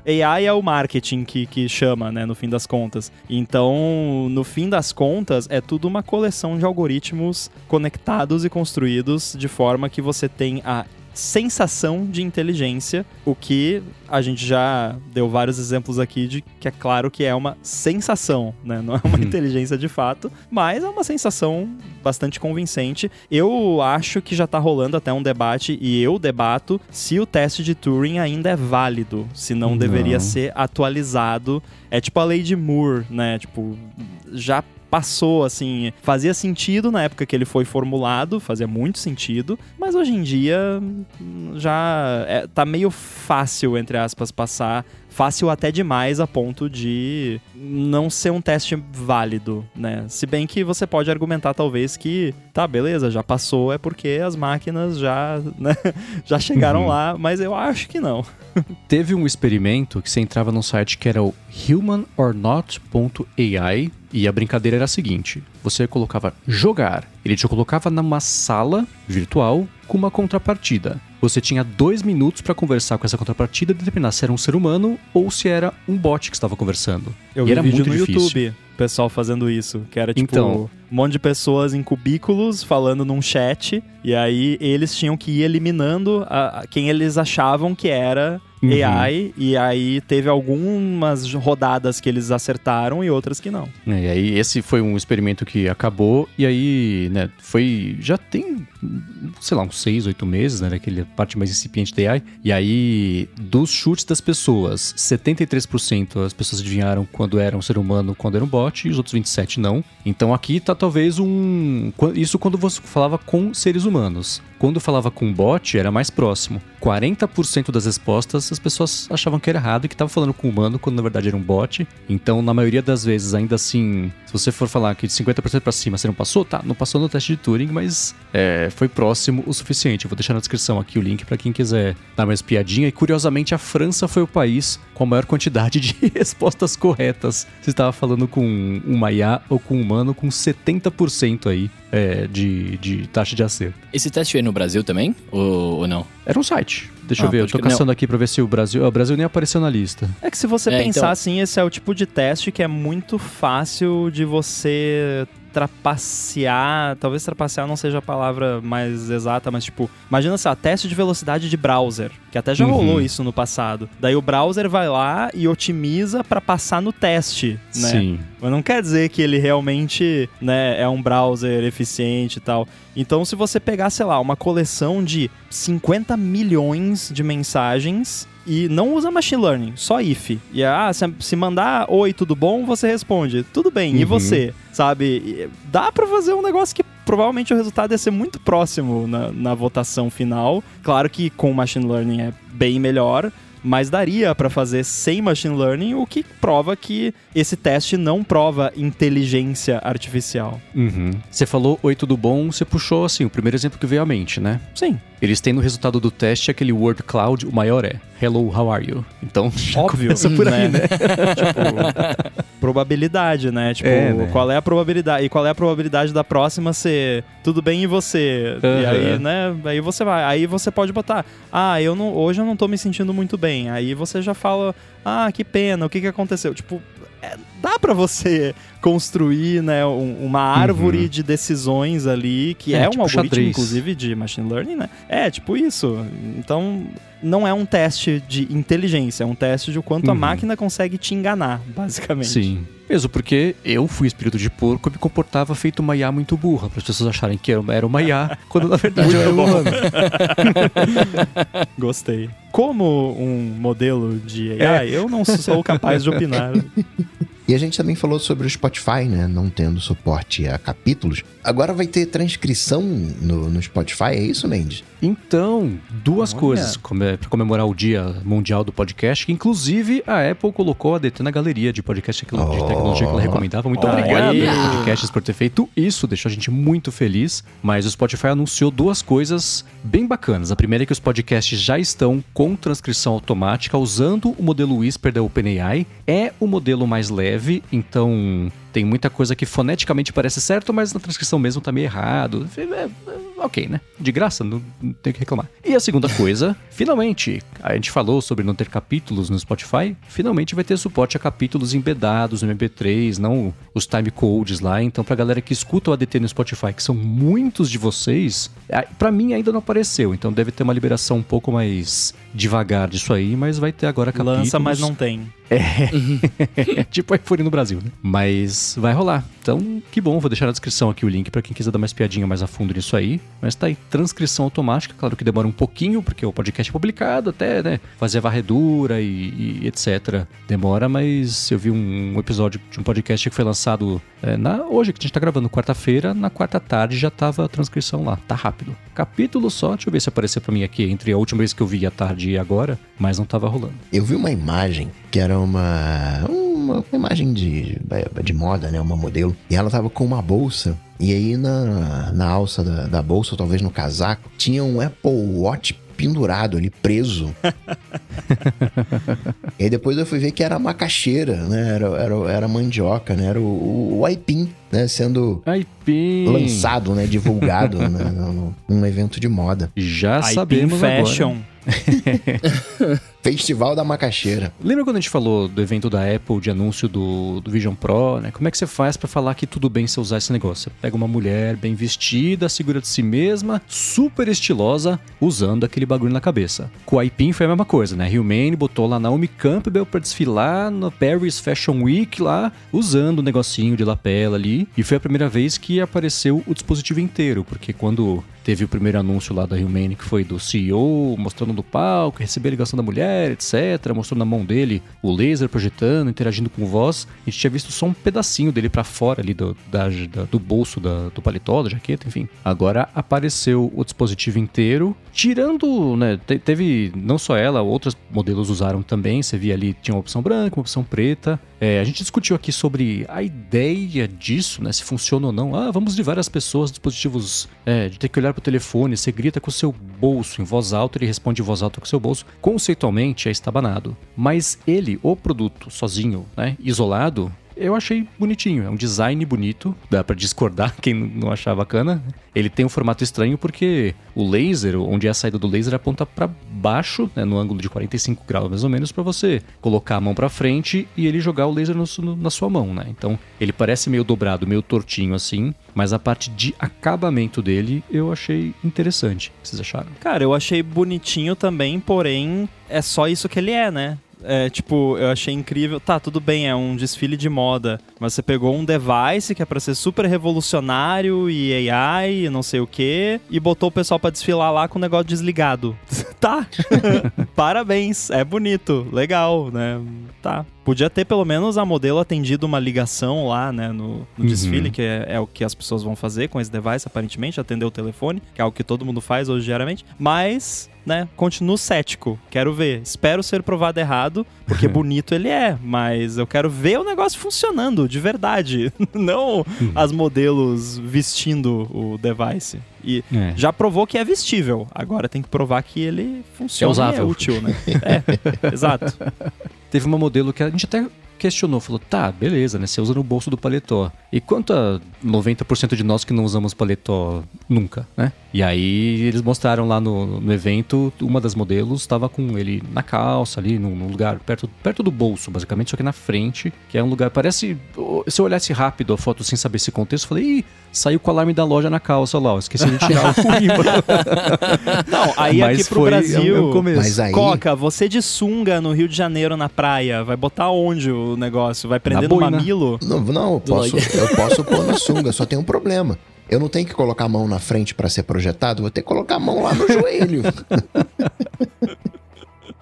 AI é o marketing que, que chama, né, no fim das contas. Então, no fim das contas, é tudo uma coleção de algoritmos conectados e construídos de forma que você tem a sensação de inteligência, o que a gente já deu vários exemplos aqui de que é claro que é uma sensação, né? Não é uma inteligência de fato, mas é uma sensação bastante convincente. Eu acho que já tá rolando até um debate e eu debato se o teste de Turing ainda é válido, se não,
Não.
deveria ser atualizado. É tipo a lei de Moore, né? Tipo, já passou, assim, fazia sentido na época que ele foi formulado, fazia muito sentido, mas hoje em dia hum, já é, tá meio fácil, entre aspas, passar, fácil até demais a ponto de não ser um teste válido, né? Se bem que você pode argumentar talvez que, tá, beleza, já passou, é porque as máquinas já, né, já chegaram
Uhum.
lá, mas eu acho que não.
Teve um experimento que você entrava num site que era o humanornot.ai e a brincadeira era a seguinte: você colocava jogar, ele te colocava numa sala virtual com uma contrapartida. Você tinha dois minutos para conversar com essa contrapartida e determinar se era um ser humano ou se era um bot que estava conversando.
Eu
e
vi
era
vídeo
muito
no
difícil.
YouTube, o pessoal fazendo isso, que era tipo
Então.
Um monte de pessoas em cubículos falando num chat, e aí eles tinham que ir eliminando a- a- quem eles achavam que era
Uhum.
AI, e aí teve algumas rodadas que eles acertaram e outras que não.
É, E aí esse foi um experimento que acabou e aí, né, foi já tem, sei lá, uns seis, oito meses, né, parte mais incipiente da AI. E aí, dos chutes das pessoas, 73% as pessoas adivinharam quando era um ser humano, quando era um bot, e os outros 27 não. Então aqui tá talvez um, isso quando você falava com seres humanos. Quando falava com bot, era mais próximo. 40% das respostas as pessoas achavam que era errado e que tava falando com humano, quando na verdade era um bot. Então, na maioria das vezes, ainda assim, se você for falar que de 50% pra cima você não passou, tá, não passou no teste de Turing, mas é, foi próximo o suficiente. Eu vou deixar na descrição aqui o link pra quem quiser dar mais piadinha. E curiosamente, a França foi o país com a maior quantidade de respostas corretas. Você estava falando com uma IA ou com um humano, com 70% aí é, de, de taxa de acerto.
Esse teste é no Brasil também? Ou, ou não?
Era um site. Deixa
Ah,
eu ver, eu tô caçando aqui pra ver se o Brasil. ah, O Brasil nem apareceu na lista.
É que se você
É,
pensar
então-
assim, esse é o tipo de teste que é muito fácil de você trapacear. Talvez trapacear não seja a palavra mais exata, mas tipo, imagina assim, ó, teste de velocidade de browser, que até já
Uhum.
rolou isso no passado. Daí o browser vai lá e otimiza pra passar no teste, né?
Sim.
Mas não quer dizer que ele realmente né, é um browser eficiente e tal. Então, se você pegar, sei lá, uma coleção de 50 milhões de mensagens e não usa machine learning, só if. E ah, se, se mandar oi, tudo bom, você responde, tudo bem, e
Uhum.
você? Sabe? E Dá pra fazer um negócio que provavelmente o resultado ia ser muito próximo na, na votação final. Claro que com machine learning é bem melhor, mas daria pra fazer sem machine learning, o que prova que esse teste não prova inteligência artificial.
Uhum. Você falou oi, tudo bom? Você puxou assim, o primeiro exemplo que veio à mente, né?
Sim,
Eles têm no resultado do teste aquele word cloud, o maior é Hello, how are you? Então,
óbvio.
começa por aí, né?
tipo, probabilidade, né? Tipo,
É, né?
qual é a probabilidade? E qual é a probabilidade da próxima ser tudo bem e você? E
Aham.
aí, né? Aí você vai. Aí você pode botar, ah, eu não, hoje eu não tô me sentindo muito bem. Aí você já fala, ah, que pena, o que que aconteceu? Tipo, é, dá pra você construir, né, um- uma árvore
Uhum.
de decisões ali, que
É,
é, um
tipo
algoritmo,
xadrez.
inclusive, de machine learning, né? É, tipo isso. Então, não é um teste de inteligência, é um teste de o quanto a
Uhum.
máquina consegue te enganar, basicamente.
Sim. Mesmo porque eu fui espírito de porco e me comportava feito uma IA muito burra, para as pessoas acharem que eu era uma IA, quando na verdade eu era um humano.
Gostei. Como um modelo de AI, eu não sou capaz de opinar.
E a gente também falou sobre o Spotify, né? Não tendo suporte a capítulos. Agora vai ter transcrição no, no Spotify, é isso, Mendes?
Então, duas
Olha.
coisas para comemorar o Dia Mundial do Podcast, que inclusive a Apple colocou a DT na galeria de podcast de
Oh.
tecnologia que ela recomendava. Muito
Olha
obrigado. Apple Podcasts, por ter feito isso, deixou a gente muito feliz. Mas o Spotify anunciou duas coisas bem bacanas. A primeira é que os podcasts já estão com transcrição automática usando o modelo Whisper da OpenAI. É o modelo mais leve, então tem muita coisa que foneticamente parece certo, mas na transcrição mesmo tá meio errado. É, é, ok, né? De graça, não, não tem o que reclamar. E a segunda coisa, finalmente, a gente falou sobre não ter capítulos no Spotify, finalmente vai ter suporte a capítulos embedados no MP3, não os time codes lá. Então, pra galera que escuta o ADT no Spotify, que são muitos de vocês, pra mim ainda não apareceu, então deve ter uma liberação um pouco mais devagar disso aí, mas vai ter agora capítulos.
Lança, mas não tem.
É tipo iPhone no Brasil, né? Mas vai rolar. Então, que bom, vou deixar na descrição aqui o link pra quem quiser dar mais piadinha mais a fundo nisso aí. Mas tá aí, transcrição automática, claro que demora um pouquinho, porque o podcast é publicado até, né? Fazer a varredura e, e etc. Demora, mas eu vi um episódio de um podcast que foi lançado é, na, hoje, que a gente tá gravando quarta-feira, na quarta tarde já tava a transcrição lá. Tá rápido. Capítulo só, deixa eu ver se apareceu pra mim aqui entre a última vez que eu vi à tarde e agora, mas não tava rolando.
Eu vi uma imagem que era uma, uma, imagem de, de moda, né? Uma modelo. E ela tava com uma bolsa. E aí na, na alça da, da bolsa, ou talvez no casaco, tinha um Apple Watch pendurado ali, preso. e aí depois eu fui ver que era macaxeira, né? Era, era, era mandioca, né? Era o, o, o aipim, né? Sendo
Aipim!
lançado, né? Divulgado né? num, num evento de moda.
Já
Aipim
sabemos
Fashion.
agora.
Festival da macaxeira.
Lembra quando a gente falou do evento da Apple, de anúncio do, do Vision Pro, né? Como é que você faz pra falar que tudo bem você usar esse negócio? Você pega uma mulher bem vestida, segura de si mesma, super estilosa, usando aquele bagulho na cabeça. Com a Ipin foi a mesma coisa, né? Hillman botou lá Naomi Campbell pra desfilar no Paris Fashion Week lá, usando o negocinho de lapela ali. E foi a primeira vez que apareceu o dispositivo inteiro, porque quando teve o primeiro anúncio lá da Hillman, que foi do CEO, mostrando no palco, receber a ligação da mulher, etc. Mostrou na mão dele o laser projetando, interagindo com voz. A gente tinha visto só um pedacinho dele pra fora ali do, da- da- do bolso da- do paletó, da jaqueta, enfim. Agora apareceu o dispositivo inteiro, tirando, né, te- teve não só ela, outros modelos usaram também. Você via ali, tinha uma opção branca, uma opção preta. É, a gente discutiu aqui sobre a ideia disso, né? Se funciona ou não. Ah, vamos de várias pessoas, dispositivos é, de ter que olhar pro telefone, você grita com o seu bolso em voz alta, ele responde em voz alta com o seu bolso. Conceitualmente é estabanado. Mas ele, o produto, sozinho, né? Isolado. Eu achei bonitinho, é um design bonito, dá pra discordar quem não achar bacana. Ele tem um formato estranho porque o laser, onde é a saída do laser, aponta pra baixo, né, no ângulo de 45 graus mais ou menos, pra você colocar a mão pra frente e ele jogar o laser no- no- na sua mão, né? Então ele parece meio dobrado, meio tortinho assim, mas a parte de acabamento dele eu achei interessante. O que vocês acharam?
Cara, eu achei bonitinho também, porém é só isso que ele é, né? É, tipo, eu achei incrível. Tá, tudo bem, é um desfile de moda, mas você pegou um device que é pra ser super revolucionário e AI e não sei o que, e botou o pessoal pra desfilar lá com o negócio desligado. tá. Parabéns, é bonito, legal, né? Tá. Podia ter pelo menos a modelo atendido uma ligação lá, né, no, no
Uhum.
desfile, que é, é o que as pessoas vão fazer com esse device, aparentemente, atender o telefone, que é algo que todo mundo faz hoje diariamente. Mas, né, continuo cético. Quero ver. Espero ser provado errado, porque bonito ele é, mas eu quero ver o negócio funcionando de verdade. Não as modelos vestindo o device. E
É.
já provou que é vestível. Agora tem que provar que ele funciona é
usável.
útil, né? É, exato.
Teve uma modelo que a gente até questionou, falou, tá, beleza, né? Você usa no bolso do paletó. E quanto a 90% de nós que não usamos paletó nunca, né? E aí eles mostraram lá no, no evento, uma das modelos estava com ele na calça ali, num, num lugar perto, perto do bolso, basicamente, só que na frente, que é um lugar, parece... Se eu olhasse rápido a foto sem saber esse contexto, eu falei, ih, saiu com o alarme da loja na calça lá, ó, esqueci de tirar o ímã.
Não, aí
Mas
aqui pro
foi-
Brasil.
é o começo.
Mas aí.
Coca, você de sunga no Rio de Janeiro na praia, vai botar onde o negócio? Vai prender no
boina.
mamilo?
Não, não eu, posso, eu posso pôr na sunga, só tem um problema. Eu não tenho que colocar a mão na frente pra ser projetado, vou ter que colocar a mão lá no joelho.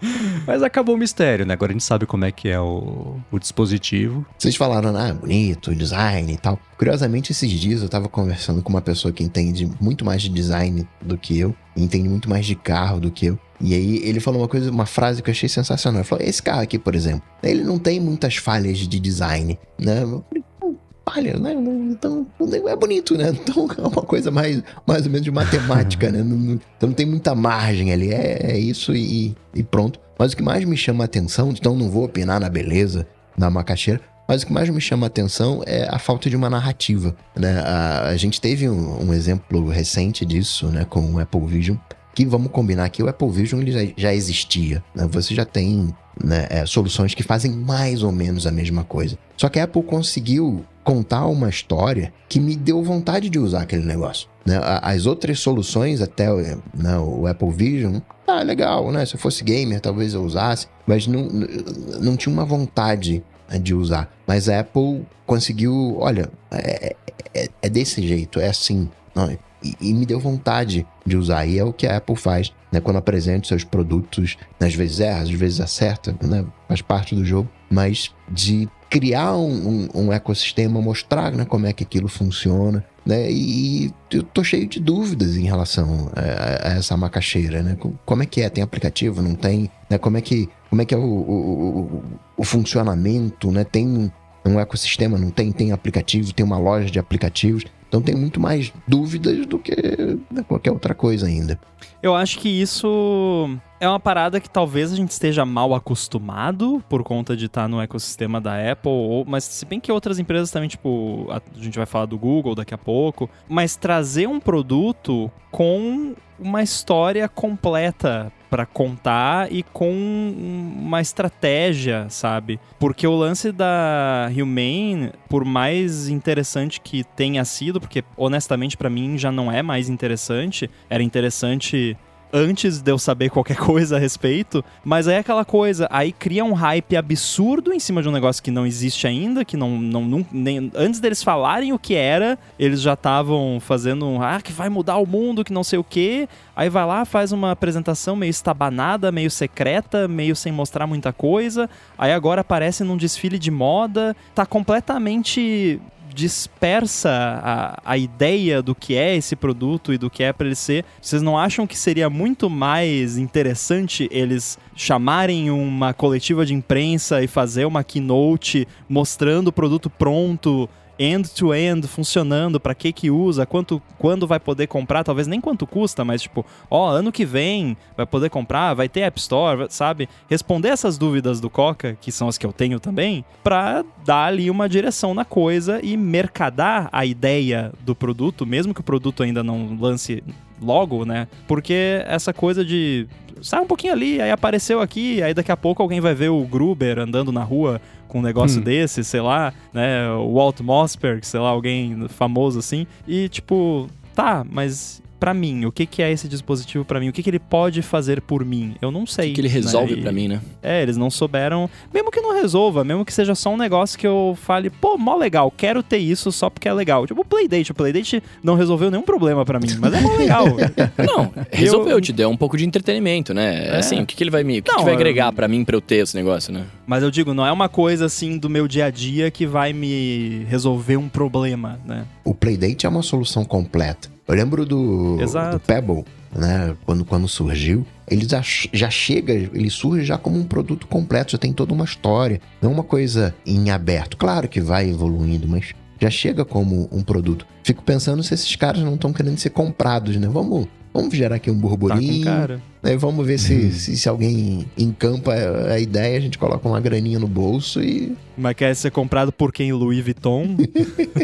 Mas acabou o mistério, né? Agora a gente sabe como é que é o, o dispositivo.
Vocês falaram, ah, bonito, design e tal. Curiosamente, esses dias eu tava conversando com uma pessoa que entende muito mais de design do que eu, entende muito mais de carro do que eu. E aí ele falou uma coisa, uma frase que eu achei sensacional. Ele falou: esse carro aqui, por exemplo, ele não tem muitas falhas de design, né? Eu falei, "Pô, Falha, né? Então é bonito, né? Então é uma coisa mais, mais ou menos de matemática, né? Não- não- então não tem muita margem ali. É, é isso e, e pronto. Mas o que mais me chama a atenção, então não vou opinar na beleza da macaxeira, Mas o que mais me chama a atenção é a falta de uma narrativa, né? A, a gente teve um, um exemplo recente disso, né, com o Apple Vision, que vamos combinar que o Apple Vision ele já, já existia, né? Você já tem né, é, soluções que fazem mais ou menos a mesma coisa. Só que a Apple conseguiu contar uma história que me deu vontade de usar aquele negócio. Né? As outras soluções, até né, o Apple Vision, ah, legal, né? Se eu fosse gamer, talvez eu usasse, mas não, não tinha uma vontade né, de usar. Mas a Apple conseguiu, olha, é, é- é desse jeito, é assim. Não, e, e me deu vontade de usar. E é o que a Apple faz, né? Quando apresenta seus produtos, né, às vezes erra, às vezes acerta, né? Faz parte do jogo. Mas de criar um, um- um ecossistema, mostrar né, como é que aquilo funciona, né? E, eu tô cheio de dúvidas em relação a, a- essa macaxeira, né? Co- Como é que é? Tem aplicativo? Não tem? Né? Como é que, como é, que é o, o, o- o funcionamento, né? Tem um ecossistema? Não tem? Tem aplicativo? Tem uma loja de aplicativos? Então tem muito mais dúvidas do que né, qualquer outra coisa ainda.
Eu acho que isso é uma parada que talvez a gente esteja mal acostumado por conta de estar no ecossistema da Apple, ou- mas se bem que outras empresas também, tipo, a, a gente vai falar do Google daqui a pouco, mas trazer um produto com uma história completa pra contar e com uma estratégia, sabe? Porque o lance da Humane, por mais interessante que tenha sido, porque honestamente pra mim já não é mais interessante, era interessante antes de eu saber qualquer coisa a respeito, mas aí é aquela coisa, aí cria um hype absurdo em cima de um negócio que não existe ainda, que não, não, não- nem, antes deles falarem o que era, eles já estavam fazendo um, ah, que vai mudar o mundo, que não sei o quê, aí vai lá, faz uma apresentação meio estabanada, meio secreta, meio sem mostrar muita coisa, aí agora aparece num desfile de moda, tá completamente dispersa a, a ideia do que é esse produto e do que é para ele ser. Vocês não acham que seria muito mais interessante eles chamarem uma coletiva de imprensa e fazer uma keynote mostrando o produto pronto? End-to-end funcionando, para que que usa, quanto, quando vai poder comprar, talvez nem quanto custa, mas tipo, ó, ano que vem vai poder comprar, vai ter App Store, sabe? Responder essas dúvidas do Coca, que são as que eu tenho também, pra dar ali uma direção na coisa e mercadar a ideia do produto, mesmo que o produto ainda não lance logo, né? Porque essa coisa de sai um pouquinho ali, aí apareceu aqui, aí daqui a pouco alguém vai ver o Gruber andando na rua com um negócio
Hum.
desse, sei lá, né? O Walt Mossberg, sei lá, alguém famoso assim. E tipo, tá, mas pra mim, o que que é esse dispositivo pra mim? O que que ele pode fazer por mim? Eu não
O
sei.
que, que ele resolve
né?
Pra mim, né?
É, eles não souberam. Mesmo que não resolva, mesmo que seja só um negócio que eu fale, pô, mó legal, quero ter isso só porque é legal. Tipo, o Playdate. O Playdate não resolveu nenhum problema pra mim, mas é mó legal.
Não, resolveu, te deu um pouco de entretenimento, né?
É.
Assim, o que, que ele vai me. O que,
Não,
que vai
eu-
agregar pra mim pra eu ter esse negócio, né?
mas eu digo, não é uma coisa assim do meu dia a dia que vai me resolver um problema, né?
O Playdate é uma solução completa. Eu lembro do,
Exato.
do Pebble, né? Quando, quando surgiu, ele já, já chega, ele surge já como um produto completo, já tem toda uma história. Não é uma coisa em aberto. Claro que vai evoluindo, mas já chega como um produto. Fico pensando se esses caras não estão querendo ser comprados, né? Vamos, vamos gerar aqui um
Tá com
burburinho.
cara.
né? Vamos ver se, se, se alguém encampa a ideia, a gente coloca uma graninha no bolso e.
Mas quer ser comprado por quem? Louis Vuitton?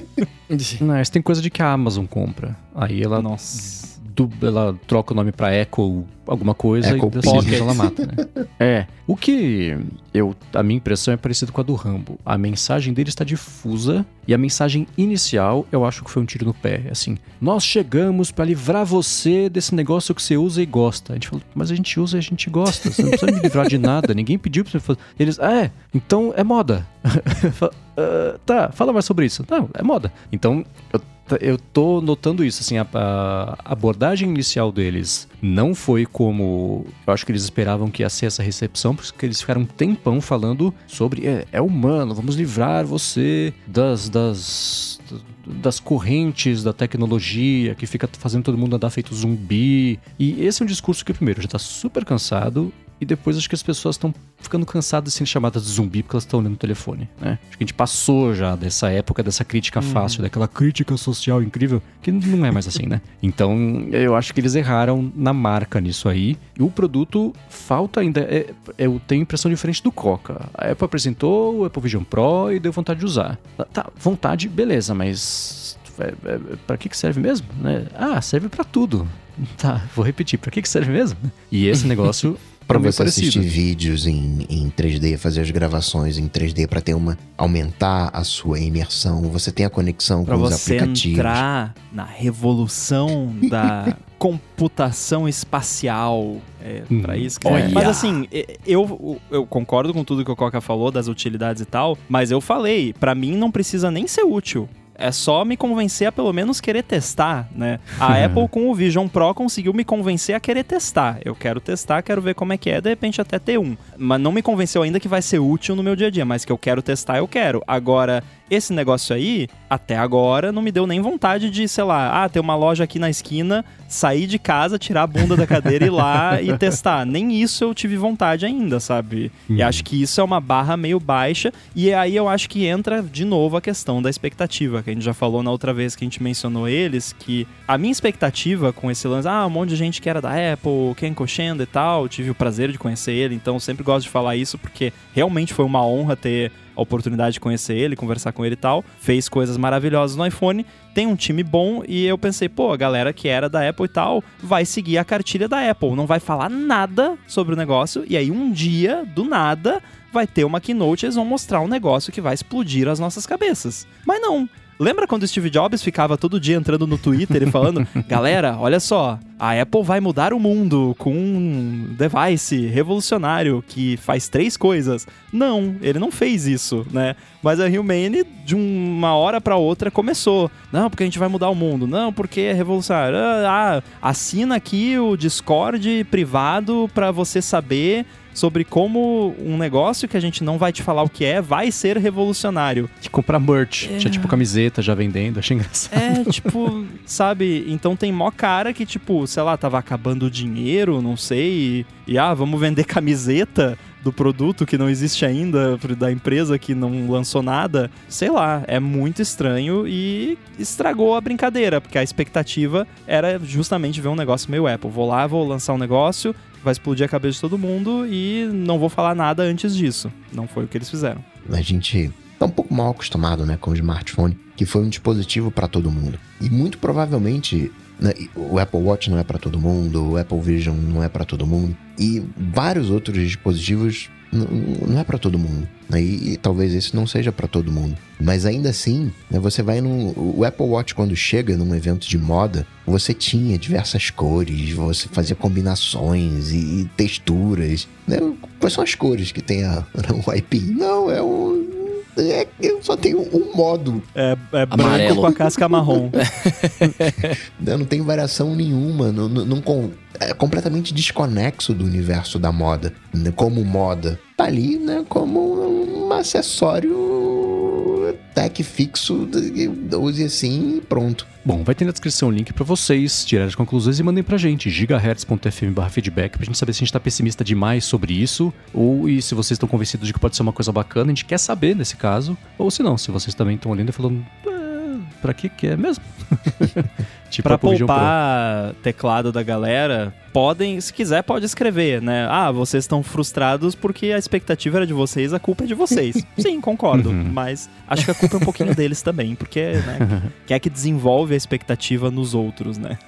Não, isso tem coisa de que a Amazon compra. Aí ela,
Nossa.
Du- ela troca o nome pra Echo alguma coisa
Echo
e vez ela mata, né? é. O que eu, a minha impressão é parecido com a do Rambo. A mensagem dele está difusa e a mensagem inicial eu acho que foi um tiro no pé. Assim, nós chegamos pra livrar você desse negócio que você usa e gosta. A gente falou, mas a gente usa e a gente gosta. Você não precisa me livrar de nada. Ninguém pediu pra você fazer. Eles, ah, é, então é moda. "Ah, tá, fala mais sobre isso. Não, é moda. Então, eu eu tô notando isso, assim, a, a abordagem inicial deles não foi como eu acho que eles esperavam que ia ser essa recepção, porque eles ficaram um tempão falando sobre é, é humano, vamos livrar você das, das, das correntes da tecnologia que fica fazendo todo mundo andar feito zumbi. E esse é um discurso que, primeiro, já tá super cansado e depois acho que as pessoas estão ficando cansadas de serem chamadas de zumbi porque elas estão olhando o telefone, né? Acho que a gente passou já dessa época, dessa crítica fácil, daquela crítica social incrível, que não é mais assim, né? Então, eu acho que eles erraram na marca nisso aí. E o produto falta ainda. é- eu tenho impressão diferente do Coca. A Apple apresentou o Apple Vision Pro e deu vontade de usar. Tá, Tá, vontade, beleza, mas. É, é, pra que que serve mesmo? Né? Ah, serve pra tudo. Tá, vou repetir. Pra que que serve mesmo? E esse negócio.
Pra
meio
você assistir
parecido.
vídeos em, em 3D, fazer as gravações em 3D pra ter uma aumentar a sua imersão, você tem a conexão
Pra
com os
você
aplicativos.
entrar na revolução da computação espacial. É
Hum.
pra isso que
Olha!
Mas assim, eu, eu concordo com tudo que o Coca falou das utilidades e tal, mas eu falei, pra mim não precisa nem ser útil. É só me convencer a pelo menos querer testar, né? A Apple com o Vision Pro conseguiu me convencer a querer testar. Eu quero testar, quero ver como é que é, de repente até ter um. Mas não me convenceu ainda que vai ser útil no meu dia a dia, mas que eu quero testar, eu quero. Agora, esse negócio aí, até agora, não me deu nem vontade de, sei lá, ah, ter uma loja aqui na esquina, sair de casa, tirar a bunda da cadeira e ir lá e testar. Nem isso eu tive vontade ainda, sabe? E acho que isso é uma barra meio baixa. E aí eu acho que entra de novo a questão da expectativa, que a gente já falou na outra vez que a gente mencionou eles, que a minha expectativa com esse lance, ah, um monte de gente que era da Apple, Ken Koshenda e tal, tive o prazer de conhecer ele, então eu sempre gosto de falar isso porque realmente foi uma honra ter a oportunidade de conhecer ele, conversar com ele e tal. Fez coisas maravilhosas no iPhone, tem um time bom e eu pensei, pô, a galera que era da Apple e tal vai seguir a cartilha da Apple, não vai falar nada sobre o negócio e aí um dia, do nada, vai ter uma keynote e eles vão mostrar um negócio que vai explodir as nossas cabeças. Mas não. Lembra quando o Steve Jobs ficava todo dia entrando no Twitter e falando: Galera, olha só, a Apple vai mudar o mundo com um device revolucionário que faz três coisas. Não, ele não fez isso, né? Mas a Humane, de uma hora pra outra, começou. Não, porque a gente vai mudar o mundo. Não, porque é revolucionário. Ah, assina aqui o Discord privado pra você saber sobre como um negócio que a gente não vai te falar o que é, vai ser revolucionário.
De comprar merch. Tinha tipo camiseta já vendendo, achei engraçado.
É, tipo, sabe? Então tem mó cara que, tipo, sei lá, tava acabando o dinheiro, não sei, e, e, ah, vamos vender camiseta do produto que não existe ainda, da empresa que não lançou nada. Sei lá, é muito estranho e estragou a brincadeira, porque a expectativa era justamente ver um negócio meio Apple. Vou lá, vou lançar um negócio, vai explodir a cabeça de todo mundo e não vou falar nada antes disso. Não foi o que eles fizeram.
A gente tá um pouco mal acostumado, né, com o smartphone, que foi um dispositivo para todo mundo. E muito provavelmente né, o Apple Watch não é para todo mundo, o Apple Vision não é para todo mundo e vários outros dispositivos não é para todo mundo. né, E, e talvez esse não seja para todo mundo. Mas ainda assim, né, você vai no o Apple Watch quando chega num evento de moda, você tinha diversas cores, você fazia combinações e, e texturas. Né? Quais são as cores que tem a, o IP? Não, é um é, eu só tenho um modo,
É, é branco
Amarelo.
com a casca marrom.
né? não tem variação nenhuma, não, não- não é completamente desconexo do universo da moda, né? como moda. Tá ali, né, como um acessório tech fixo, use assim e pronto.
Bom, vai ter na descrição o link pra vocês tirarem as conclusões e mandem pra gente, gigahertz.fm feedback, pra gente saber se a gente tá pessimista demais sobre isso, ou e se vocês estão convencidos de que pode ser uma coisa bacana, a gente quer saber nesse caso, ou se não, se vocês também estão olhando e falando, "É, pra que que é mesmo? tipo
Pra
Apple Vision Pro.
poupar teclado da galera, podem, se quiser, pode escrever, né? Ah, vocês estão frustrados porque a expectativa era de vocês, a culpa é de vocês. Sim, concordo.
Uhum.
Mas acho que a culpa é um pouquinho deles também, porque, né? Quem é que desenvolve a expectativa nos outros, né?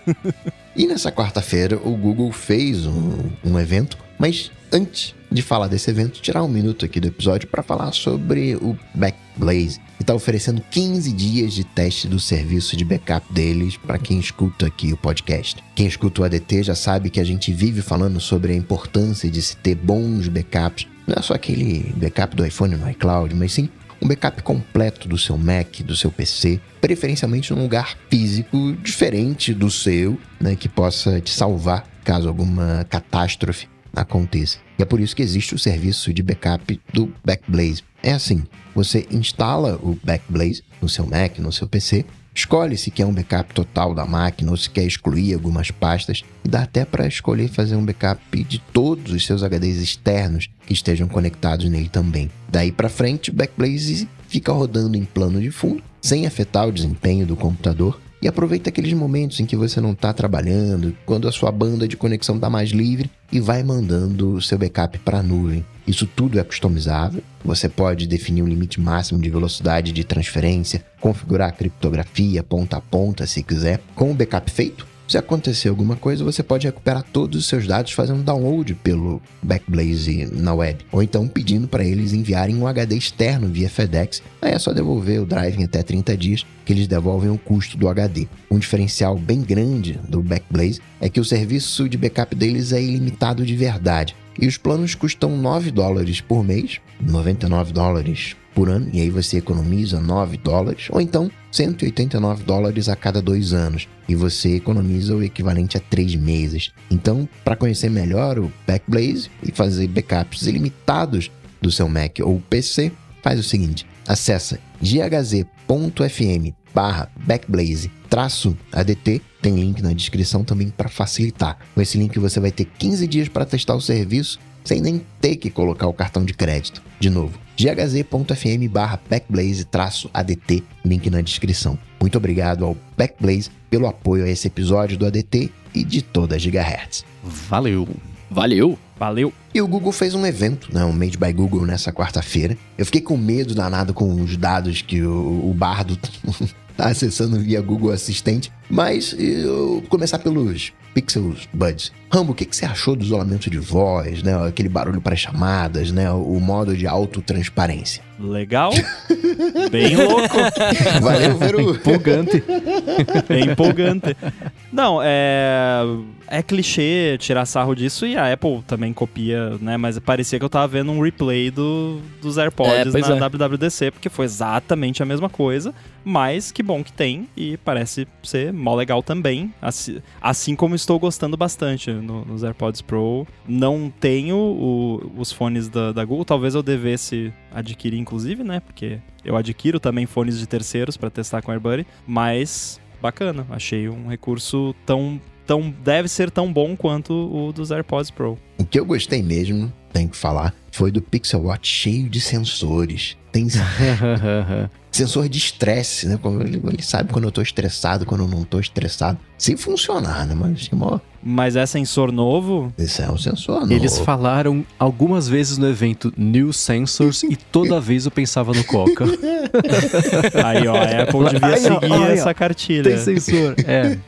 E nessa quarta-feira, o Google fez um, um evento, mas antes de falar desse evento, tirar um minuto aqui do episódio para falar sobre o Backblaze, que está oferecendo 15 dias de teste do serviço de backup deles para quem escuta aqui o podcast. Quem escuta o ADT já sabe que a gente vive falando sobre a importância de se ter bons backups, não é só aquele backup do iPhone no iCloud, mas sim um backup completo do seu Mac, do seu PC, preferencialmente num lugar físico diferente do seu, né, que possa te salvar caso alguma catástrofe aconteça. E é por isso que existe o serviço de backup do Backblaze. É assim, você instala o Backblaze no seu Mac, no seu PC, Escolhe se quer um backup total da máquina ou se quer excluir algumas pastas. E dá até para escolher fazer um backup de todos os seus HDs externos que estejam conectados nele também. Daí para frente, Backblaze fica rodando em plano de fundo, sem afetar o desempenho do computador. E aproveita aqueles momentos em que você não está trabalhando, quando a sua banda de conexão está mais livre e vai mandando o seu backup para a nuvem. Isso tudo é customizável. Você pode definir um limite máximo de velocidade de transferência, configurar a criptografia ponta a ponta se quiser. Com o backup feito, se acontecer alguma coisa, você pode recuperar todos os seus dados fazendo download pelo Backblaze na web, ou então pedindo para eles enviarem um HD externo via FedEx. Aí é só devolver o drive em até 30 dias, que eles devolvem o custo do HD. Um diferencial bem grande do Backblaze é que o serviço de backup deles é ilimitado de verdade. E os planos custam 9 dólares por mês, 99 dólares por ano, e aí você economiza 9 dólares, ou então 189 dólares a cada dois anos, e você economiza o equivalente a 3 meses. Então, para conhecer melhor o Backblaze e fazer backups ilimitados do seu Mac ou PC, faz o seguinte: acessa ghz.fm barra backblaze traço ADT, tem link na descrição também para facilitar. Com esse link você vai ter 15 dias para testar o serviço sem nem ter que colocar o cartão de crédito. De novo, ghz.fm barra backblaze traço ADT, link na descrição. Muito obrigado ao Backblaze pelo apoio a esse episódio do ADT e de toda a Gigahertz.
Valeu.
Valeu!
Valeu.
E o Google fez um evento, né, um Made by Google nessa quarta-feira. Eu fiquei com medo danado com os dados que o, o Bardo tá acessando via Google Assistente, mas eu vou começar pelos Pixels Buds. Rambo, o que, que você achou do isolamento de voz, né, aquele barulho para chamadas, né, o modo de autotransparência?
Legal. Bem louco.
Valeu, Veru.
Empolgante.
É empolgante. Não, é. É clichê tirar sarro disso e a Apple também copia, né? Mas parecia que eu tava vendo um replay do, dos AirPods
É,
na
é.
WWDC, porque foi exatamente a mesma coisa. Mas que bom que tem e parece ser mó legal também. Assim, assim como estou gostando bastante no- nos AirPods Pro. Não tenho o- os fones da, da Google, talvez eu devesse adquirir, inclusive, né? Porque eu adquiro também fones de terceiros para testar com AirBuddy, mas bacana. Achei um recurso tão, tão deve ser tão bom quanto o dos AirPods Pro.
O que eu gostei mesmo, tenho que falar, foi do Pixel Watch cheio de sensores. Tem sensor de estresse, né? Como Ele, ele sabe quando eu tô estressado, quando eu não tô estressado. Sem funcionar, né? Mas achei mó-
Mas é sensor novo?
esse é um sensor novo.
Eles falaram algumas vezes no evento New Sensors e toda vez eu pensava no Coca.
Aí, ó, a Apple devia
Aí, ó,
seguir
aí, ó.
essa cartilha.
Tem sensor. É.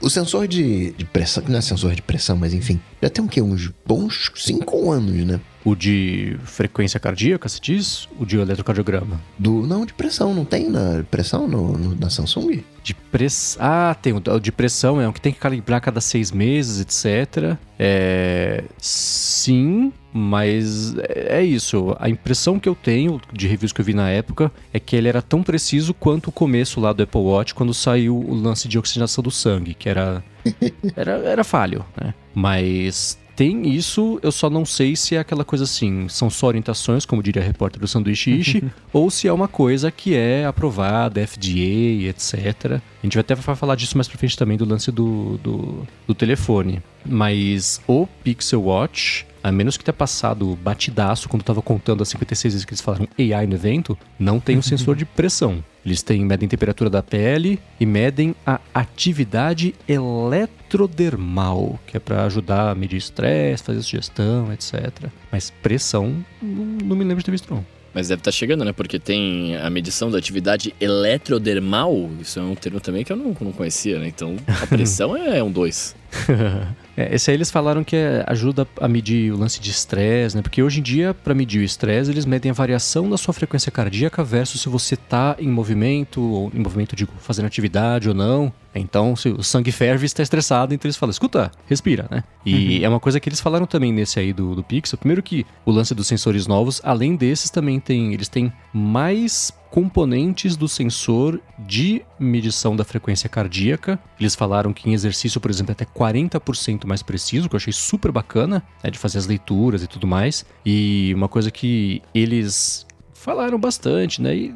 O sensor de, de pressão, não é sensor de pressão, mas enfim, já tem o quê? Uns bons 5 anos, né?
O de frequência cardíaca, se diz? O de eletrocardiograma.
Do, não, de pressão, não tem na pressão no, no- na Samsung?
De press... Ah, tem o de pressão, é um que tem que calibrar cada seis meses, etc. É... Sim, mas é é isso. A impressão que eu tenho de reviews que eu vi na época é que ele era tão preciso quanto o começo lá do Apple Watch quando saiu o lance de oxigenação do sangue, que era era, era falho, né? Mas tem isso, eu só não sei se é aquela coisa assim, são só orientações, como diria a repórter do Sanduíche Ishi, ou se é uma coisa que é aprovada, FDA, etc. A gente vai até fa- falar disso mais pra frente também, do lance do, do, do telefone. Mas o Pixel Watch, a menos que tenha passado batidaço quando tava contando as 56 vezes que eles falaram AI no evento, não tem um sensor de pressão. Eles têm, medem temperatura da pele e medem a atividade eletrodermal, que é pra ajudar a medir estresse, fazer sugestão, etc. Mas pressão, não, não me lembro de ter visto não.
Mas deve estar chegando, né? Porque tem a medição da atividade eletrodermal. Isso é um termo também que eu não, não conhecia, né? Então, a pressão é um 2.
É, esse aí eles falaram que é- ajuda a medir o lance de estresse, né? Porque hoje em dia, para medir o estresse, eles medem a variação da sua frequência cardíaca versus se você tá em movimento, ou em movimento, digo, fazendo atividade ou não. Então, se o sangue ferve e está estressado, então eles falam, escuta, respira, né? E é uma coisa que eles falaram também nesse aí do, do Pixel. Primeiro que o lance dos sensores novos, além desses, também tem. Eles têm mais componentes do sensor de medição da frequência cardíaca. Eles falaram que em exercício, por exemplo, é até 40% mais preciso, que eu achei super bacana, né, de fazer as leituras e tudo mais. E uma coisa que eles falaram bastante, né? E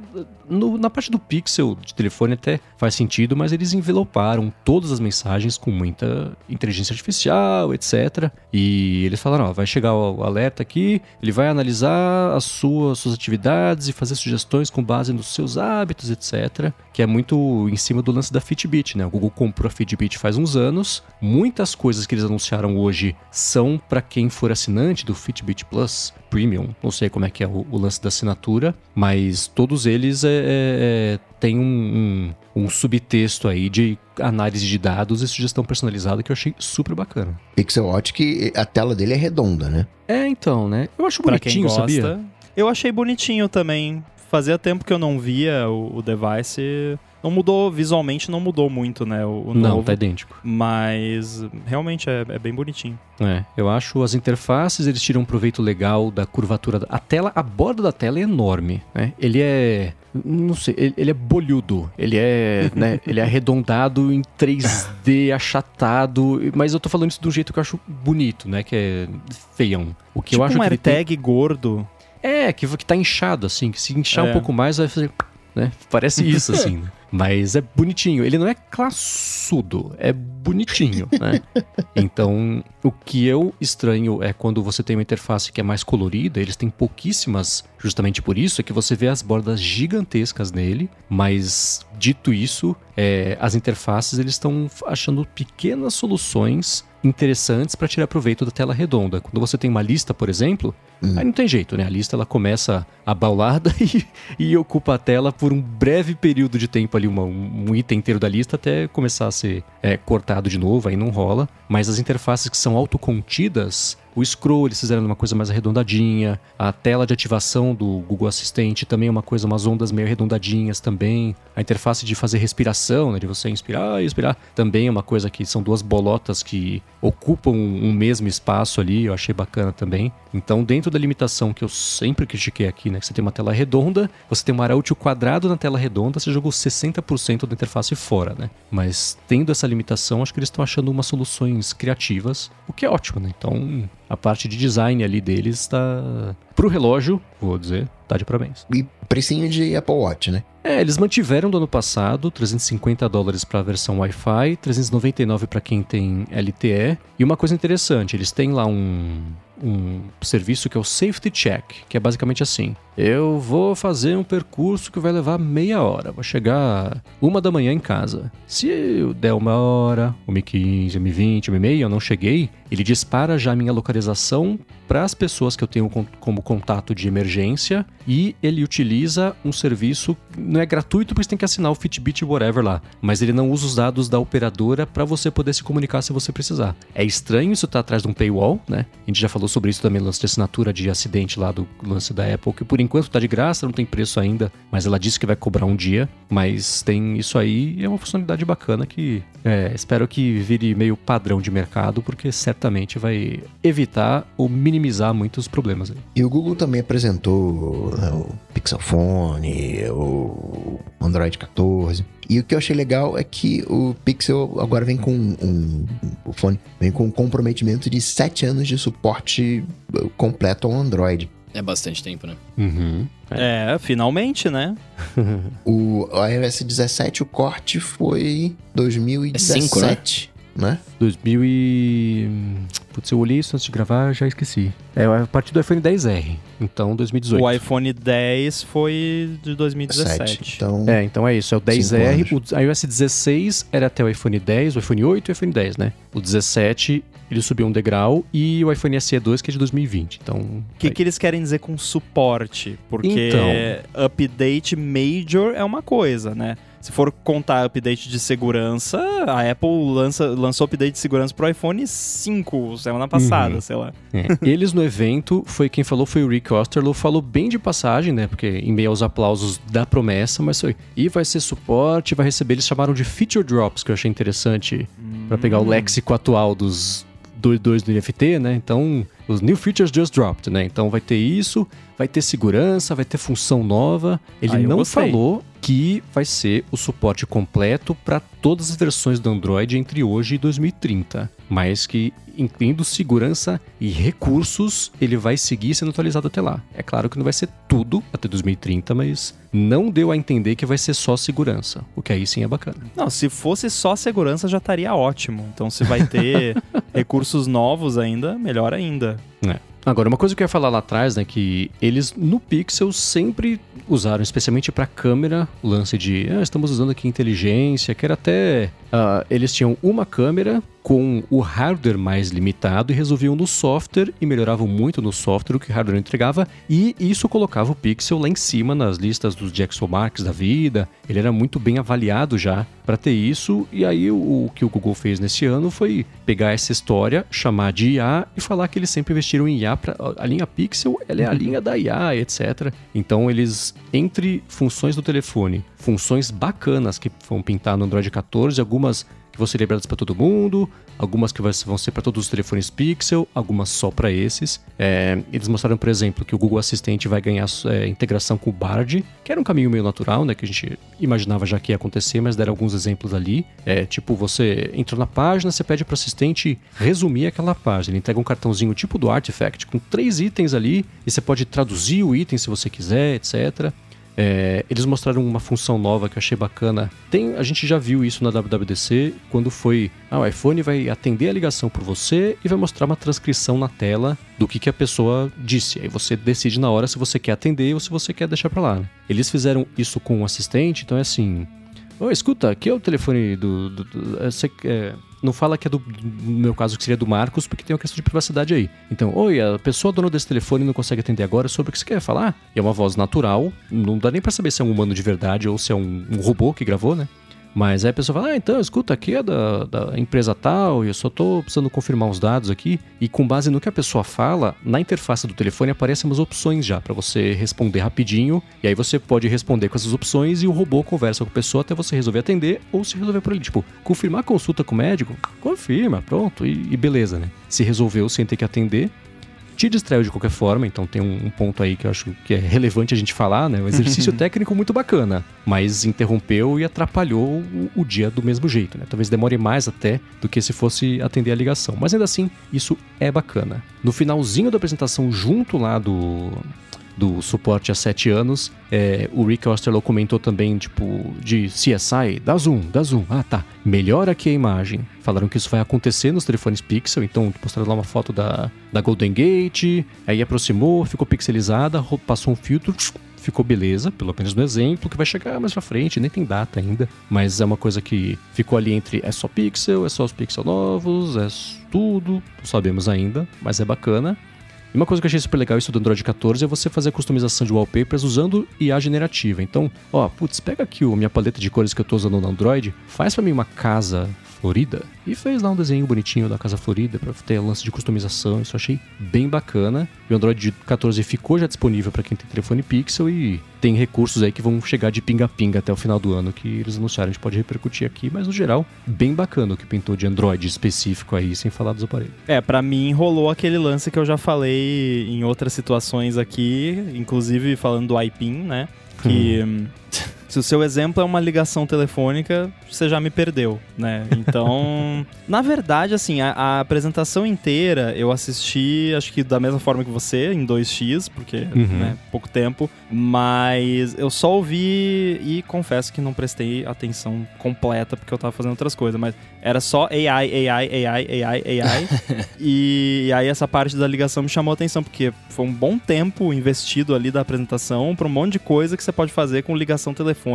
no- na parte do Pixel de telefone até faz sentido, mas eles enveloparam todas as mensagens com muita inteligência artificial, etc. E eles falaram, ó, vai chegar o alerta aqui, ele vai analisar as suas, suas atividades e fazer sugestões com base nos seus hábitos, etc. Que é muito em cima do lance da Fitbit, né? O Google comprou a Fitbit faz uns anos. Muitas coisas que eles anunciaram hoje são para quem for assinante do Fitbit Plus Premium. Não sei como é que é o, o lance da assinatura, mas todos eles é, é, é, têm um, um, um subtexto aí de análise de dados e sugestão personalizada que eu achei super bacana.
Pixel Watch que a tela dele é redonda, né?
É, então, né? Eu acho
Pra quem
bonitinho,
gosta.
sabia?
Eu achei bonitinho também. Fazia tempo que eu não via o, o device. Não mudou, visualmente não mudou muito, né? O, o
Não,
novo.
tá idêntico.
Mas realmente é, é bem bonitinho.
É, eu acho as interfaces, eles tiram um proveito legal da curvatura. da- A tela, a borda da tela é enorme, né? Ele é. Não sei, ele, é bolhudo. Ele é, né? Ele é arredondado em 3D, achatado. Mas eu tô falando isso um jeito que eu acho bonito, né? Que é feião. O que
tipo
eu acho
um
que ele tem-
AirTag gordo.
É, que, que tá inchado, assim, que se inchar
É.
um pouco mais vai fazer. Né? Parece isso, assim. né? Mas é bonitinho. Ele não é classudo, é bonitinho, né? Então, o que eu estranho é quando você tem uma interface que é mais colorida, eles têm pouquíssimas, justamente por isso, é que você vê as bordas gigantescas nele, mas dito isso, é, as interfaces eles estão achando pequenas soluções interessantes para tirar proveito da tela redonda. Quando você tem uma lista, por exemplo, aí não tem jeito, né? A lista ela começa abaulada e, e ocupa a tela por um breve período de tempo ali, uma- um, um item inteiro da lista até começar a ser é, cortado de novo, aí não rola. Mas as interfaces que são autocontidas, o scroll eles fizeram uma coisa mais arredondadinha, a tela de ativação do Google Assistente também é uma coisa, umas ondas meio arredondadinhas também. A interface de fazer respiração, né, de você inspirar e expirar, também é uma coisa que são duas bolotas que ocupam um mesmo espaço ali, eu achei bacana também. Então, dentro da limitação que eu sempre critiquei aqui, né, que você tem uma tela redonda, você tem um útil quadrado na tela redonda, você jogou 60% da interface fora, né? Mas tendo essa limitação, acho que eles estão achando umas soluções criativas, o que é ótimo, né? Então, a parte de design ali deles está pro relógio, vou dizer, tá de parabéns.
E precinho de Apple Watch, né?
É, eles mantiveram do ano passado 350 dólares para a versão Wi-Fi, 399 para quem tem LTE. E uma coisa interessante, eles têm lá um, um serviço que é o Safety Check, que é basicamente assim: eu vou fazer um percurso que vai levar meia hora, vou chegar uma da manhã em casa. Se der uma hora, 1h15, 1h20, 1h30, eu não cheguei, ele dispara já a minha localização para as pessoas que eu tenho como contato de emergência e ele utiliza um serviço, não é gratuito porque você tem que assinar o Fitbit whatever lá, mas ele não usa os dados da operadora para você poder se comunicar se você precisar. É estranho isso tá atrás de um paywall, né? A gente já falou sobre isso também no lance de assinatura de acidente lá do lance da Apple, que por enquanto tá de graça, não tem preço ainda, mas ela disse que vai cobrar um dia, mas tem isso aí é uma funcionalidade bacana que é, espero que vire meio padrão de mercado, porque certamente vai evitar ou minimizar muitos problemas aí.
E o Google também apresentou né, o Pixel Phone, o Android 14. E o que eu achei legal é que o Pixel agora vem com um, o fone vem com um comprometimento de 7 anos de suporte eh, completo ao Android.
É bastante tempo, né?
Uhum.
É, finalmente, né?
O iOS 17, o corte foi 2017, né?
2000 e... Putz, eu olhei isso antes de gravar, já esqueci. É a partir do iPhone 10R, então 2018.
O iPhone 10 foi de 2017.
Então,
É, então é isso, é o
Cinco
10R, o iOS 16 era até o iPhone 10, o iPhone 8 e o iPhone 10, né? O 17 ele subiu um degrau e o iPhone SE 2 que é de 2020, então...
O que, que eles querem dizer com suporte? Porque
Então.
update major é uma coisa, né? Se for contar update de segurança, a Apple lança, lançou update de segurança pro iPhone 5 semana passada,
Uhum.
sei lá.
É. Eles no evento, foi quem falou foi o Rick Osterloh, falou bem de passagem, né? Porque em meio aos aplausos da promessa, mas foi. E vai ser suporte, vai receber. Eles chamaram de feature drops, que eu achei interessante, pra pegar o léxico atual dos 2.2 do NFT, né? Então, os new features just dropped, né? Então vai ter isso, vai ter segurança, vai ter função nova. Ele
Ah,
não
gostei.
falou que vai ser o suporte completo para todas as versões do Android entre hoje e 2030, mas que incluindo segurança e recursos, ele vai seguir sendo atualizado até lá. É claro que não vai ser tudo até 2030, mas não deu a entender que vai ser só segurança, o que aí sim é bacana.
Não, se fosse só segurança já estaria ótimo. Então se vai ter recursos novos ainda, melhor ainda.
É. Agora, uma coisa que eu ia falar lá atrás, né, que eles no Pixel sempre usaram, especialmente para câmera, o lance de ah, estamos usando aqui inteligência, que era até. ah, eles tinham uma câmera com o hardware mais limitado e resolviam no software e melhoravam muito no software o que o hardware entregava e isso colocava o Pixel lá em cima nas listas dos Jackson Marks da vida. Ele era muito bem avaliado já para ter isso e aí o, o que o Google fez nesse ano foi pegar essa história, chamar de IA e falar que eles sempre investiram em IA para a linha Pixel, ela é a linha da IA, etc. Então eles entre funções do telefone, funções bacanas que vão pintar no Android 14, algumas que vão ser liberadas para todo mundo, algumas que vão ser para todos os telefones Pixel, algumas só para esses. É, eles mostraram, por exemplo, que o Google Assistente vai ganhar é, integração com o Bard, que era um caminho meio natural, né, que a gente imaginava já que ia acontecer, mas deram alguns exemplos ali. É, tipo, você entrou na página, você pede para o assistente resumir aquela página. Ele entrega um cartãozinho tipo do Artifact, com três itens ali, e você pode traduzir o item se você quiser, etc. É, eles mostraram uma função nova que eu achei bacana. Tem, a gente já viu isso na WWDC quando foi. Ah, o iPhone vai atender a ligação por você e vai mostrar uma transcrição na tela do que, que a pessoa disse. Aí você decide na hora se você quer atender ou se você quer deixar pra lá. né? Eles fizeram isso com o assistente, então é assim. Ô, escuta, aqui é o telefone do. do- do- é, é, não fala que é do, no meu caso, que seria do Marcos, porque tem uma questão de privacidade aí. Então, oi, a pessoa dona desse telefone não consegue atender agora sobre o que você quer falar. É uma voz natural, não dá nem pra saber se é um humano de verdade ou se é um, um robô que gravou, né? Mas aí a pessoa fala, ah, então, escuta, aqui é da, da empresa tal, e eu só tô precisando confirmar uns dados aqui. E com base no que a pessoa fala, na interface do telefone aparecem umas opções já, pra você responder rapidinho. E aí você pode responder com essas opções e o robô conversa com a pessoa até você resolver atender ou se resolver por ele. Tipo, confirmar a consulta com o médico, confirma, pronto, e, e beleza, né? Se resolveu sem ter que atender, te distraiu de qualquer forma, então tem um, um ponto aí que eu acho que é relevante a gente falar, né? Um exercício técnico muito bacana, mas interrompeu e atrapalhou o, o dia do mesmo jeito, né? Talvez demore mais até do que se fosse atender a ligação, mas ainda assim, isso é bacana. No finalzinho da apresentação, junto lá do do suporte há sete anos. É, o Rick Osterloh comentou também, tipo, de CSI, dá zoom, dá zoom. Ah, tá. Melhora aqui a imagem. Falaram que isso vai acontecer nos telefones Pixel, então mostraram lá uma foto da, da Golden Gate, aí aproximou, ficou pixelizada, passou um filtro, ficou beleza, pelo menos no exemplo, que vai chegar mais pra frente, nem tem data ainda, mas é uma coisa que ficou ali entre é só Pixel, é só os Pixel novos, é tudo, não sabemos ainda, mas é bacana. E uma coisa que eu achei super legal isso do Android 14 é você fazer a customização de wallpapers usando IA generativa. Então, ó, putz, pega aqui a minha paleta de cores que eu tô usando no Android, faz pra mim uma casa florida e fez lá um desenho bonitinho da casa florida pra ter lance de customização. Isso eu achei bem bacana. E o Android 14 ficou já disponível pra quem tem telefone Pixel e tem recursos aí que vão chegar de pinga-pinga até o final do ano que eles anunciaram. A gente pode repercutir aqui, mas no geral, bem bacana o que pintou de Android específico aí, sem falar dos aparelhos.
É, pra mim rolou aquele lance que eu já falei em outras situações aqui, inclusive falando do iPin, né? Que hum, se o seu exemplo é uma ligação telefônica, você já me perdeu, né? Então, na verdade, assim, a, a apresentação inteira eu assisti, acho que da mesma forma que você, em 2x, porque,
Uhum.
né, pouco tempo, mas eu só ouvi e confesso que não prestei atenção completa porque eu tava fazendo outras coisas, mas era só AI, AI, AI, AI, AI. e, aí essa parte da ligação me chamou a atenção, porque foi um bom tempo investido ali da apresentação pra um monte de coisa que você pode fazer com ligação telefônica,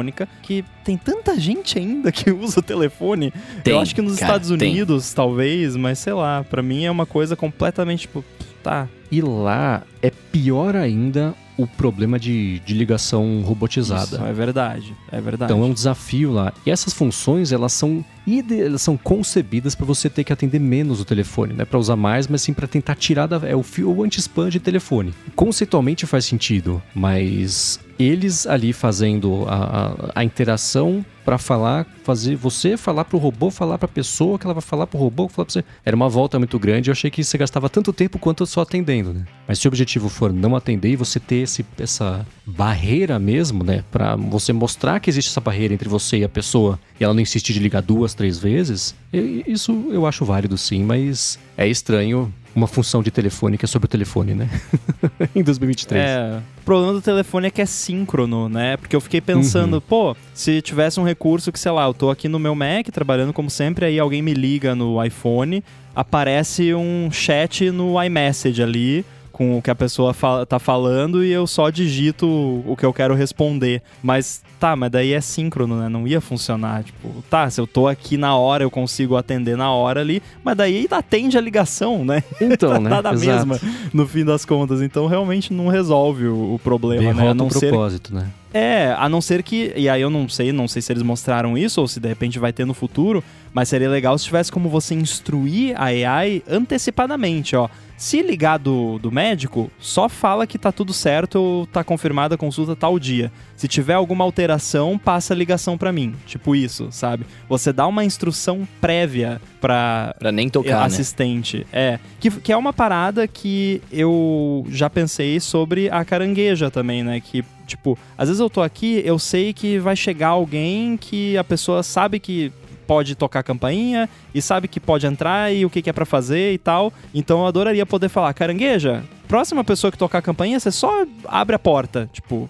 que tem tanta gente ainda que usa o telefone.
Tem,
eu acho que nos
cara,
Estados
tem.
Unidos, talvez, mas sei lá, pra mim é uma coisa completamente tipo, tá.
E lá é pior ainda o problema de, de ligação robotizada.
Isso é verdade, é verdade.
Então é um desafio lá. E essas funções, elas são ide- elas são concebidas para você ter que atender menos o telefone, não é para usar mais, mas sim para tentar tirar da é o fio o anti-spam de telefone. Conceitualmente faz sentido, mas eles ali fazendo a, a, a interação para falar, fazer você falar pro robô, falar pra pessoa, que ela vai falar pro robô, falar pra você. Era uma volta muito grande, eu achei que você gastava tanto tempo quanto só atendendo, né? Mas se o objetivo for não atender e você ter esse, essa barreira mesmo, né? Pra você mostrar que existe essa barreira entre você e a pessoa e ela não insistir de ligar duas, três vezes, isso eu acho válido sim, mas é estranho uma função de telefone que é sobre o telefone, né? em 2023.
É, o problema do telefone é que é síncrono, né? Porque eu fiquei pensando, pô, se tivesse um recurso que, sei lá, eu tô aqui no meu Mac trabalhando como sempre, aí alguém me liga no iPhone, aparece um chat no iMessage ali com o que a pessoa fala, tá falando e eu só digito o que eu quero responder. Mas tá, mas daí é síncrono, né? Não ia funcionar. Tipo, tá, se eu tô aqui na hora, eu consigo atender na hora ali, mas daí atende a ligação, né?
Então, né?
Tá da
Exato.
mesma no fim das contas. Então realmente não resolve o, o problema, né? A não
o
ser
propósito, né?
É, a não ser que. E aí eu não sei, não sei se eles mostraram isso ou se de repente vai ter no futuro, mas seria legal se tivesse como você instruir a AI antecipadamente, ó. Se ligar do, do médico, só fala que tá tudo certo ou tá confirmada a consulta tal dia. Se tiver alguma alteração, passa a ligação pra mim. Tipo isso, sabe? Você dá uma instrução prévia pra,
Pra nem tocar, né?
assistente. É. Que, que é uma parada que eu já pensei sobre a carangueja também, né? Que, tipo, às vezes eu tô aqui, eu sei que vai chegar alguém que a pessoa sabe que pode tocar a campainha e sabe que pode entrar e o que, que é pra fazer e tal. Então eu adoraria poder falar, carangueja, próxima pessoa que tocar a campainha, você só abre a porta, tipo,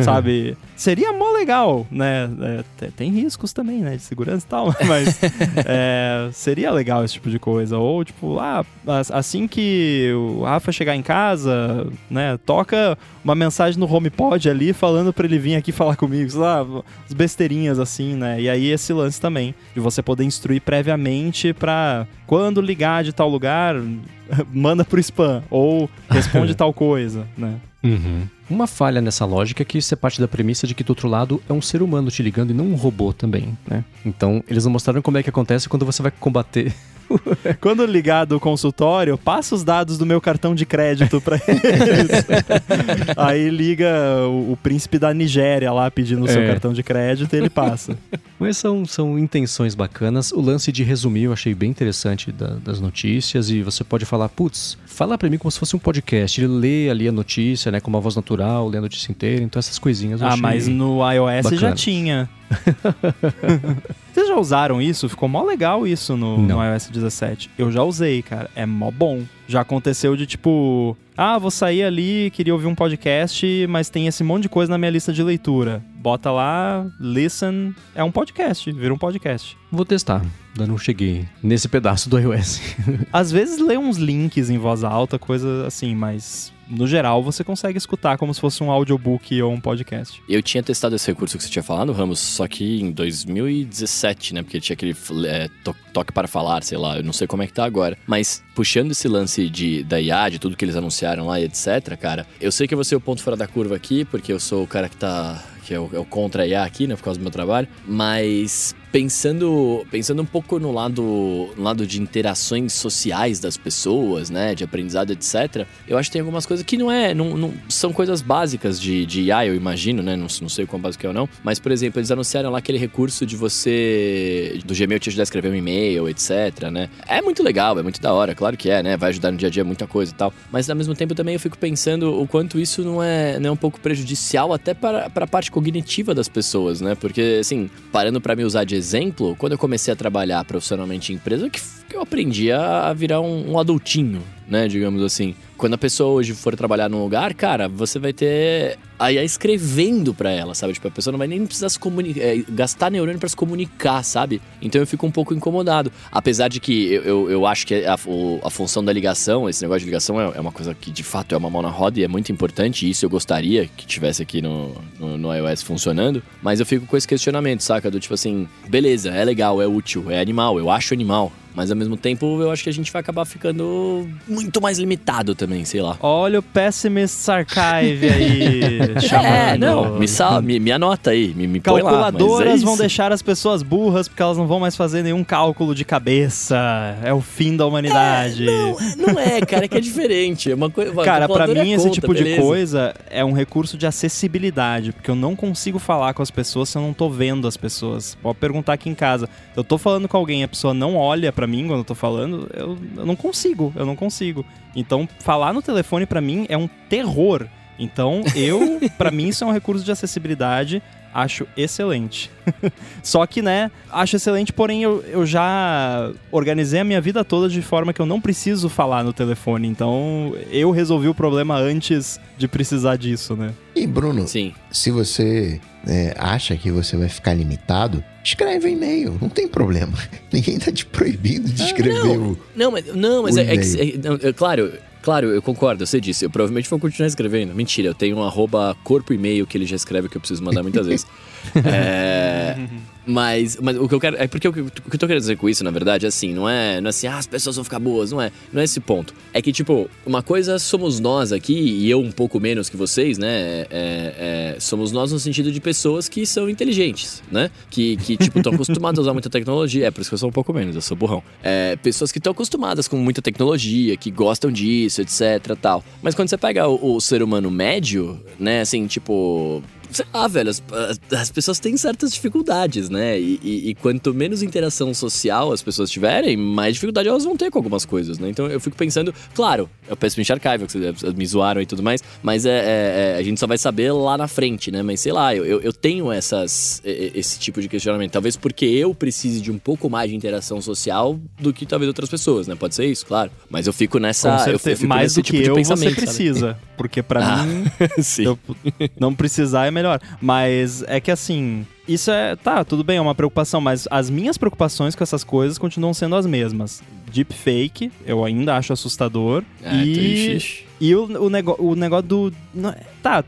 sabe? Seria mó legal, né? É, te- tem riscos também, né? De segurança e tal, mas é, seria legal esse tipo de coisa. Ou, tipo, ah, as- assim que o Rafa chegar em casa, né? Toca uma mensagem no HomePod ali falando pra ele vir aqui falar comigo, sei lá, as besteirinhas assim, né? E aí esse lance também, de você poder instruir previamente pra quando ligar de tal lugar, manda pro spam, ou responde tal coisa, né?
Uhum. Uma falha nessa lógica é que isso é parte da premissa de que do outro lado é um ser humano te ligando e não um robô também, né? Então, eles não mostraram como é que acontece quando você vai combater.
Quando ligar do consultório, passa os dados do meu cartão de crédito pra eles. Aí liga o, o príncipe da Nigéria lá pedindo o seu
É.
cartão de crédito e ele passa.
Mas são, são intenções bacanas. O lance de resumir eu achei bem interessante da- das notícias e você pode falar, putz, fala pra mim como se fosse um podcast. Ele lê ali a notícia, né, com uma voz natural, lê a notícia inteira. Então essas coisinhas eu
ah,
achei...
mas no iOS já tinha. Vocês já usaram isso? Ficou mó legal isso no, no iOS 17. Eu já usei, cara. É mó bom. Já aconteceu de tipo, ah, vou sair ali, queria ouvir um podcast, mas tem esse monte de coisa na minha lista de leitura. Bota lá, listen, é um podcast, vira um podcast.
Vou testar. Ainda não cheguei nesse pedaço do iOS.
Às vezes lê uns links em voz alta, coisa assim, mas no geral você consegue escutar como se fosse um audiobook ou um podcast.
Eu tinha testado esse recurso que você tinha falado, Ramos, só que em 2017, né? Porque tinha aquele é, to- toque para falar, sei lá, eu não sei como é que tá agora. Mas puxando esse lance de, da IA, de tudo que eles anunciaram lá e etc, cara, eu sei que eu vou ser o ponto fora da curva aqui, porque eu sou o cara que tá. que é o, é o contra a IA aqui, né? Por causa do meu trabalho. Mas pensando, pensando um pouco no lado, no lado de interações sociais das pessoas, né? De aprendizado, etc. Eu acho que tem algumas coisas que não é. Não, não- são coisas básicas de, de IA, eu imagino, né? Não, não sei quão básico é ou não. Mas, por exemplo, eles anunciaram lá aquele recurso de você. do Gmail te ajudar a escrever um e-mail, etc, né? É muito legal, é muito da hora, claro que é, né? Vai ajudar no dia a dia muita coisa e tal. Mas ao mesmo tempo também eu fico pensando o quanto isso não é, não é um pouco prejudicial até para, para a parte cognitiva das pessoas, né? Porque, assim, parando para me usar de exemplo, quando eu comecei a trabalhar profissionalmente em empresa, que, que eu aprendi a, virar um, um adultinho, né? Digamos assim. Quando a pessoa hoje for trabalhar num lugar, cara, você vai ter a IA escrevendo pra ela, sabe? Tipo, a pessoa não vai nem precisar se comunicar, gastar neurônio pra se comunicar, sabe? Então eu fico um pouco incomodado. Apesar de que eu, eu, eu acho que a, o- a função da ligação, esse negócio de ligação é, é uma coisa que de fato é uma mão na roda e é muito importante. E isso eu gostaria que tivesse aqui no, no, no iOS funcionando. Mas eu fico com esse questionamento, saca? Do tipo assim, beleza, é legal, é útil, é animal, eu acho animal. Mas ao mesmo tempo eu acho que a gente vai acabar ficando muito mais limitado também. Também, sei lá.
Olha o Pessimist Archive aí, chamando.
É, não, me, sal, me, me anota aí, me, me lá. mas
Calculadoras
é
vão deixar as pessoas burras porque elas não vão mais fazer nenhum cálculo de cabeça. É o fim da humanidade.
Não, não é, cara, é que é diferente. É uma coisa.
Cara, pra
calculadora
mim
é
esse
conta,
tipo de
beleza.
coisa é um recurso de acessibilidade, porque eu não consigo falar com as pessoas se eu não tô vendo as pessoas. Pode perguntar aqui em casa. Eu tô falando com alguém, a pessoa não olha pra mim quando eu tô falando, eu, eu não consigo, eu não consigo. Então, falar no telefone pra mim é um terror. Então, eu, pra mim isso é um recurso de acessibilidade, acho excelente. Só que, né, acho excelente, porém eu, eu já organizei a minha vida toda de forma que eu não preciso falar no telefone. Então, eu resolvi o problema antes de precisar disso, né?
E Bruno,
Sim.
se você é, acha que você vai ficar limitado, escreve um e-mail, não tem problema. Ninguém tá te proibindo de escrever
não.
o.
Não, mas, não, mas
O
é, é é- é claro, claro, eu concordo, sei disso. Eu provavelmente vou continuar escrevendo. Mentira, eu tenho um arroba corpo e-mail que ele já escreve que eu preciso mandar muitas vezes. É, mas, mas o que eu quero. É porque o que, o que eu tô querendo dizer com isso, na verdade, é assim, não é, não é assim, ah, as pessoas vão ficar boas, não é. Não é esse ponto. É que, tipo, uma coisa somos nós aqui, e eu um pouco menos que vocês, né? é- é, somos nós no sentido de pessoas que são inteligentes, né? Que, que tipo, estão acostumadas a usar muita tecnologia. É por isso que eu sou um pouco menos, eu sou burrão. É, pessoas que estão acostumadas com muita tecnologia, que gostam disso, etc, tal. Mas quando você pega o, o ser humano médio, né, assim, tipo... Sei lá, velho, as, as- as pessoas têm certas dificuldades, né? E, e- e quanto menos interação social as pessoas tiverem, mais dificuldade elas vão ter com algumas coisas, né? Então eu fico pensando, claro, eu penso em Archive, que vocês me zoaram e tudo mais, mas é, é- é- a gente só vai saber lá na frente, né? Mas sei lá, eu, eu, eu tenho essas, esse tipo de questionamento. Talvez porque eu precise de um pouco mais de interação social do que talvez outras pessoas, né? Pode ser isso, claro. Mas eu fico nessa.
Com
eu- eu
certeza.
fico
Mais do
tipo
que eu, você
pensamento, sabe?
precisa. Porque pra
Ah,
mim, eu não precisar é melhor. Mas é que assim, isso é. Tá, tudo bem, é uma preocupação, mas as minhas preocupações com essas coisas continuam sendo as mesmas. Deepfake, eu ainda acho assustador.
Ah,
e e o, o, nego, o negócio do. Tá,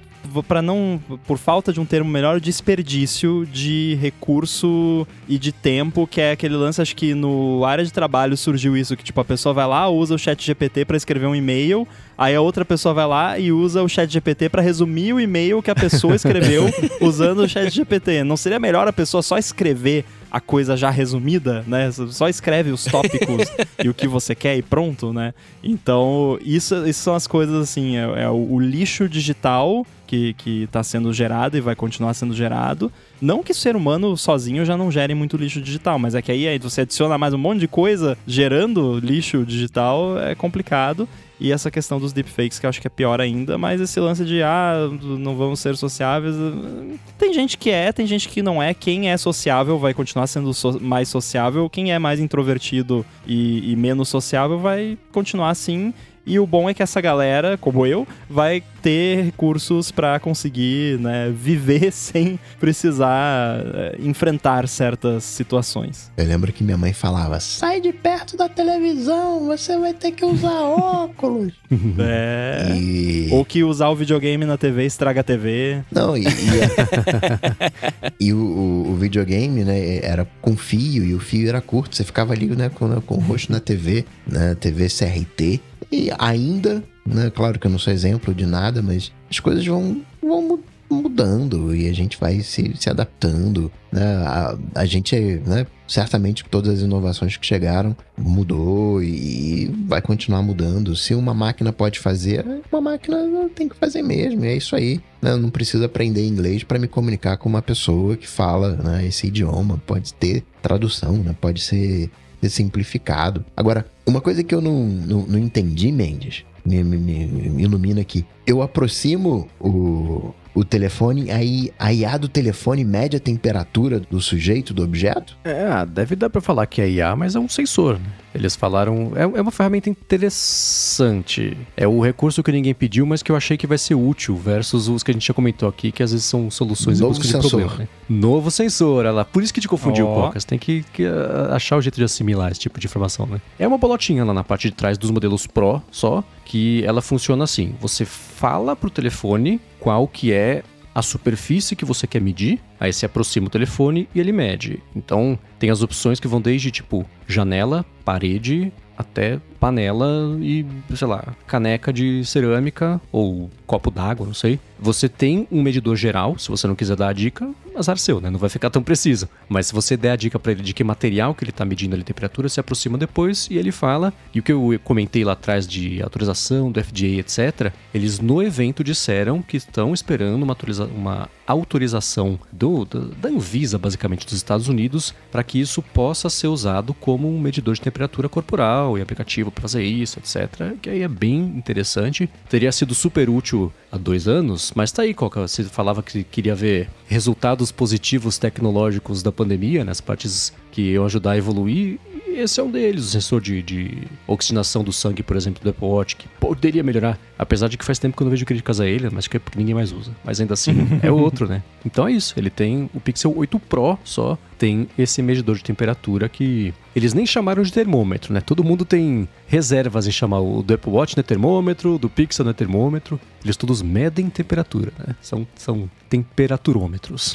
pra não. Por falta de um termo melhor, desperdício de recurso e de tempo, que é aquele lance, acho que no área de trabalho surgiu isso, que tipo, a pessoa vai lá, usa o chat GPT pra escrever um e-mail, aí a outra pessoa vai lá e usa o chat GPT pra resumir o e-mail que a pessoa escreveu usando o chat GPT. Não seria melhor a pessoa só escrever a coisa já resumida, né? Só escreve os tópicos e o que você quer e pronto, né? Então, isso, isso são as coisas assim, é, é o, o lixo digital que, que tá sendo gerado e vai continuar sendo gerado. Não que o ser humano sozinho já não gere muito lixo digital, mas é que aí, aí você adiciona mais um monte de coisa gerando lixo digital, é complicado. E essa questão dos deepfakes, que eu acho que é pior ainda, mas esse lance de, ah, não vamos ser sociáveis. eh, Tem gente que é, tem gente que não é. Quem é sociável vai continuar sendo so- mais sociável. Quem é mais introvertido e, e menos sociável vai continuar assim. E o bom é que essa galera, como eu, vai ter recursos pra conseguir né, viver sem precisar eh, enfrentar certas situações.
Eu lembro que minha mãe falava: sai de perto da televisão, você vai ter que usar óculos.
É.
E.
Ou que usar o videogame na TV estraga a TV.
Não, e, e, a- e o, o- o videogame, né, era com fio e o fio era curto. Você ficava ali, né, com, com o rosto na TV, na TV CRT. E ainda, né, claro que eu não sou exemplo de nada, mas as coisas vão, vão mu- mudando e a gente vai se, se adaptando, né? A, a gente, né, certamente todas as inovações que chegaram mudou e vai continuar mudando. Se uma máquina pode fazer, uma máquina tem que fazer mesmo, é isso aí. né? Não preciso aprender inglês para me comunicar com uma pessoa que fala né, esse idioma. Pode ter tradução, né? pode ser simplificado. Agora, uma coisa que eu não, não, não entendi, Mendes, me, me, me- me ilumina aqui. Eu aproximo o, o telefone, aí a IA do telefone mede a temperatura do sujeito, do objeto?
É, deve dar pra falar que é IA, mas é um sensor, né? Eles falaram. É, é uma ferramenta interessante. É o recurso que ninguém pediu, mas que eu achei que vai ser útil, versus os que a gente já comentou aqui, que às vezes são soluções
Novo
em busca
sensor.
de problema. Né? Novo sensor, olha lá. Por isso que te confundiu,
Ó.
Pocas. Tem que, que, ah, achar o jeito de assimilar esse tipo de informação, né? É uma bolotinha lá na parte de trás dos modelos Pro só, que ela funciona assim. Você fala pro telefone qual que é a superfície que você quer medir, aí você aproxima o telefone e ele mede. Então, tem as opções que vão desde tipo janela, parede, até panela e, sei lá, caneca de cerâmica ou copo d'água, não sei. Você tem um medidor geral, se você não quiser dar a dica, azar seu, né? Não vai ficar tão preciso. Mas se você der a dica para ele de que material que ele tá medindo ali a temperatura, se aproxima depois e ele fala. E o que eu comentei lá atrás de autorização do FDA, etc., eles no evento disseram que estão esperando uma, uma autorização do, da Anvisa, basicamente, dos Estados Unidos, para que isso possa ser usado como um medidor de temperatura corporal e aplicativo para fazer isso, etc. Que aí é bem interessante. Teria sido super útil há dois anos, mas tá aí, Coca. Você falava que queria ver resultados positivos tecnológicos da pandemia, nas né, partes que iam ajudar a evoluir. E esse é um deles, o sensor de, de, oxigenação do sangue, por exemplo, do Apple Watch, que poderia melhorar. Apesar de que faz tempo que eu não vejo críticas a ele, mas que é porque ninguém mais usa. Mas ainda assim, é outro, né? Então é isso. Ele tem o Pixel 8 Pro só, tem esse medidor de temperatura que eles nem chamaram de termômetro, né? Todo mundo tem reservas em chamar o do Apple Watch de termômetro, do Pixel de termômetro. Eles todos medem temperatura, né? São, são temperaturômetros.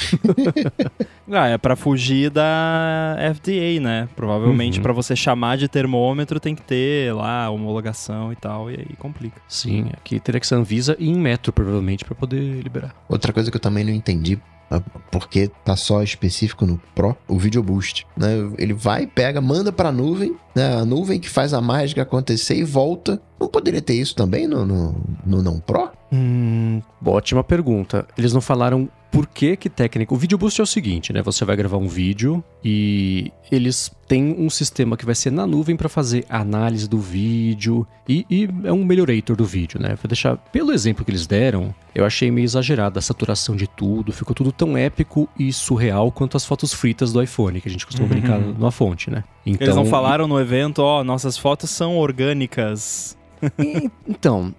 ah, é para fugir da FDA, né? Provavelmente uhum. para você chamar de termômetro tem que ter lá homologação e tal, e aí complica.
Sim, aqui teria que ser Anvisa e em metro, provavelmente, para poder liberar.
Outra coisa que eu também não entendi porque tá só específico no Pro, o Video Boost, né? Ele vai, pega, manda para a nuvem, né? A nuvem que faz a mágica acontecer e volta. Não poderia ter isso também no, no, no não Pro?
Hum, ótima pergunta. Eles não falaram por que que técnico... O Video Boost é o seguinte, né? Você vai gravar um vídeo e eles têm um sistema que vai ser na nuvem para fazer análise do vídeo e, e, é um melhorator do vídeo, né? Vou deixar... Pelo exemplo que eles deram, eu achei meio exagerado a saturação de tudo. Ficou tudo tão épico e surreal quanto as fotos fritas do iPhone, que a gente costuma uhum. brincar numa fonte, né?
Então, eles não falaram no evento, ó, oh, nossas fotos são orgânicas.
Então,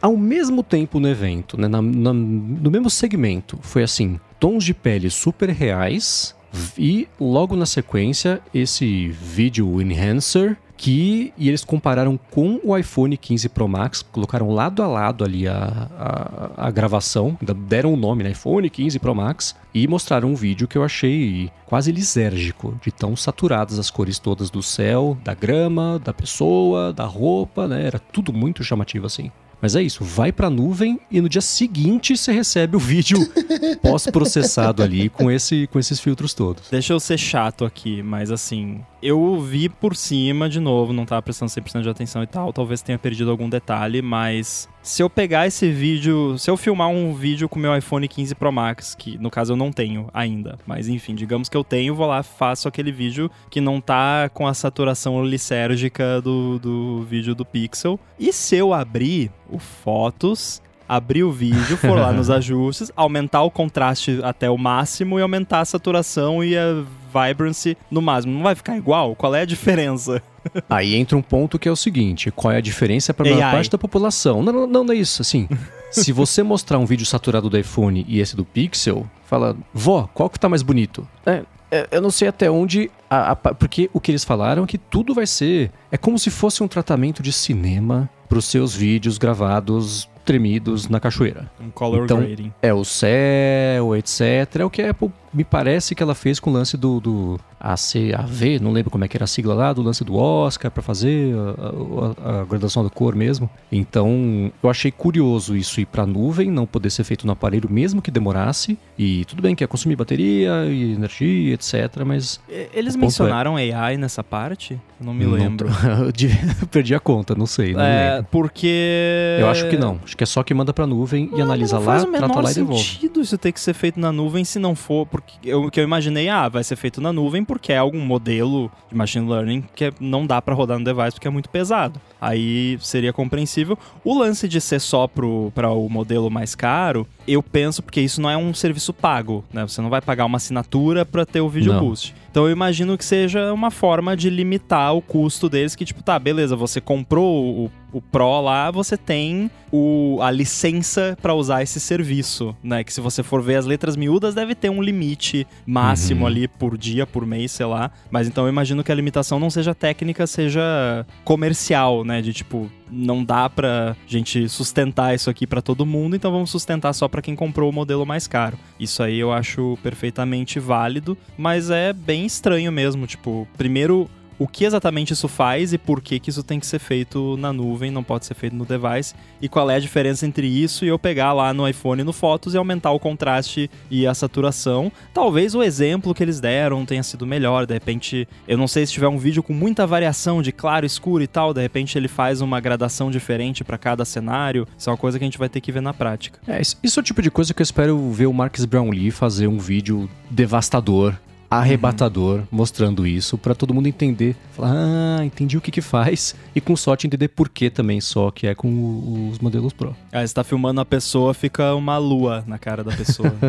ao mesmo tempo no evento, né, na, na, no mesmo segmento, foi assim: tons de pele super reais e logo na sequência esse vídeo enhancer que e eles compararam com o iPhone 15 Pro Max, colocaram lado a lado ali a, a, a gravação, deram o nome, né, iPhone 15 Pro Max, e mostraram um vídeo que eu achei quase lisérgico, de tão saturadas as cores todas do céu, da grama, da pessoa, da roupa, né, era tudo muito chamativo assim. Mas é isso, vai pra nuvem e no dia seguinte você recebe o vídeo pós-processado ali com, esse, com esses filtros todos.
Deixa eu ser chato aqui, mas assim, eu vi por cima de novo, não tava prestando 100% de atenção e tal, talvez tenha perdido algum detalhe, mas se eu pegar esse vídeo, se eu filmar um vídeo com meu iPhone 15 Pro Max, que no caso eu não tenho ainda, mas enfim, digamos que eu tenho, vou lá, faço aquele vídeo que não tá com a saturação lisérgica do, do vídeo do Pixel. E se eu abrir o Fotos, abrir o vídeo, for lá nos ajustes, aumentar o contraste até o máximo e aumentar a saturação e a vibrancy no máximo. Não vai ficar igual? Qual é a diferença?
Aí entra um ponto que é o seguinte: qual é a diferença para a maior parte da população? Não, não, não, não é isso. Assim, se você mostrar um vídeo saturado do iPhone e esse do Pixel, fala, vó, qual que tá mais bonito? É, é, eu não sei até onde. A, a, porque o que eles falaram é que tudo vai ser. É como se fosse um tratamento de cinema para os seus vídeos gravados tremidos na cachoeira.
Um color
então,
grading.
É o céu, etc. É o que a Apple me parece que ela fez com o lance do, do ACAV, não lembro como é que era a sigla lá, do lance do Oscar para fazer a, a, a, graduação da cor mesmo. Então, eu achei curioso isso ir para nuvem, não poder ser feito no aparelho mesmo que demorasse. E tudo bem que ia consumir bateria e energia, etc, mas
eles mencionaram é... AI nessa parte? Eu não me lembro.
Não, perdi a conta, não sei, não
É, lembro. porque
Eu acho que não. Acho que é só que manda para nuvem não, e analisa lá, trata lá e devolve. Não
faz sentido isso ter que ser feito na nuvem se não for porque eu, que eu imaginei, ah, vai ser feito na nuvem porque é algum modelo de machine learning que não dá para rodar no device porque é muito pesado. Aí seria compreensível. O lance de ser só para o modelo mais caro, eu penso porque isso não é um serviço pago, né? Você não vai pagar uma assinatura para ter o vídeo boost. Então eu imagino que seja uma forma de limitar o custo deles, que tipo, tá, beleza, você comprou o, o Pro lá, você tem o, a licença para usar esse serviço, né? Que se você for ver as letras miúdas, deve ter um limite máximo uhum. ali por dia, por mês, sei lá. Mas então eu imagino que a limitação não seja técnica, seja comercial, né? De tipo, não dá pra gente sustentar isso aqui para todo mundo, então vamos sustentar só para quem comprou o modelo mais caro. Isso aí eu acho perfeitamente válido, mas é bem estranho mesmo, tipo, primeiro o que exatamente isso faz e por que, que isso tem que ser feito na nuvem, não pode ser feito no device, e qual é a diferença entre isso e eu pegar lá no iPhone no Fotos e aumentar o contraste e a saturação. Talvez o exemplo que eles deram tenha sido melhor, de repente, eu não sei se tiver um vídeo com muita variação de claro, escuro e tal, de repente ele faz uma gradação diferente para cada cenário. Isso é uma coisa que a gente vai ter que ver na prática.
É, isso, é o tipo de coisa que eu espero ver o Marcus Brownlee fazer um vídeo devastador, arrebatador, mostrando isso, pra todo mundo entender. Falar, ah, entendi o que que faz. E com sorte entender por que também só, que é com o- os modelos Pro.
Aí você tá filmando a pessoa, fica uma lua na cara da pessoa.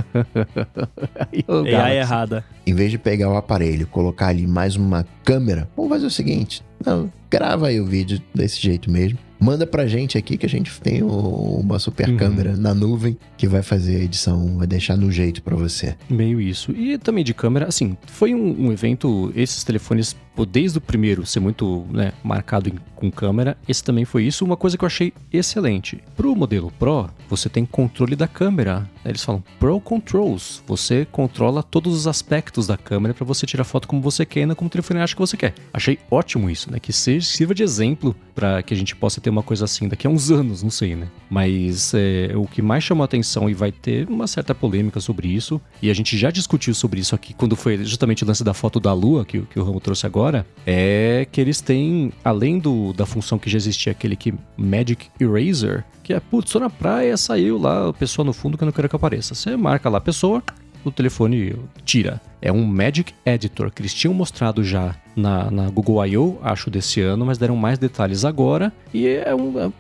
E aí
Galaxy.
errada.
Em vez de pegar o aparelho e colocar ali mais uma câmera, vamos fazer o seguinte: não, grava aí o vídeo desse jeito mesmo. Manda pra gente aqui que a gente tem o- uma super
Uhum.
câmera na nuvem que vai fazer a edição, vai deixar no jeito pra você.
Meio isso. E também de câmera, assim, foi um, um evento, esses telefones, desde o primeiro ser muito né, marcado em- com câmera, esse também foi isso. Uma coisa que eu achei excelente. Pro modelo Pro, você tem controle da câmera. Eles falam Pro Controls. Você controla todos os aspectos da câmera para você tirar foto como você quer e não como o telefone acha que você quer. Achei ótimo isso, né? Que seja, sirva de exemplo para que a gente possa ter uma coisa assim daqui a uns anos, não sei, né? Mas é, o que mais chamou a atenção e vai ter uma certa polêmica sobre isso, e a gente já discutiu sobre isso aqui quando foi justamente o lance da foto da Lua, que, o- que o Ramo trouxe agora, é que eles têm, além do, da função que já existia, aquele que Magic Eraser, que é, putz, tô na praia, saiu lá a pessoa no fundo que eu não quero que apareça. Você marca lá a pessoa, o telefone tira. É um Magic Editor que eles tinham mostrado já na, na Google I.O., acho, desse ano, mas deram mais detalhes agora. E é um, é,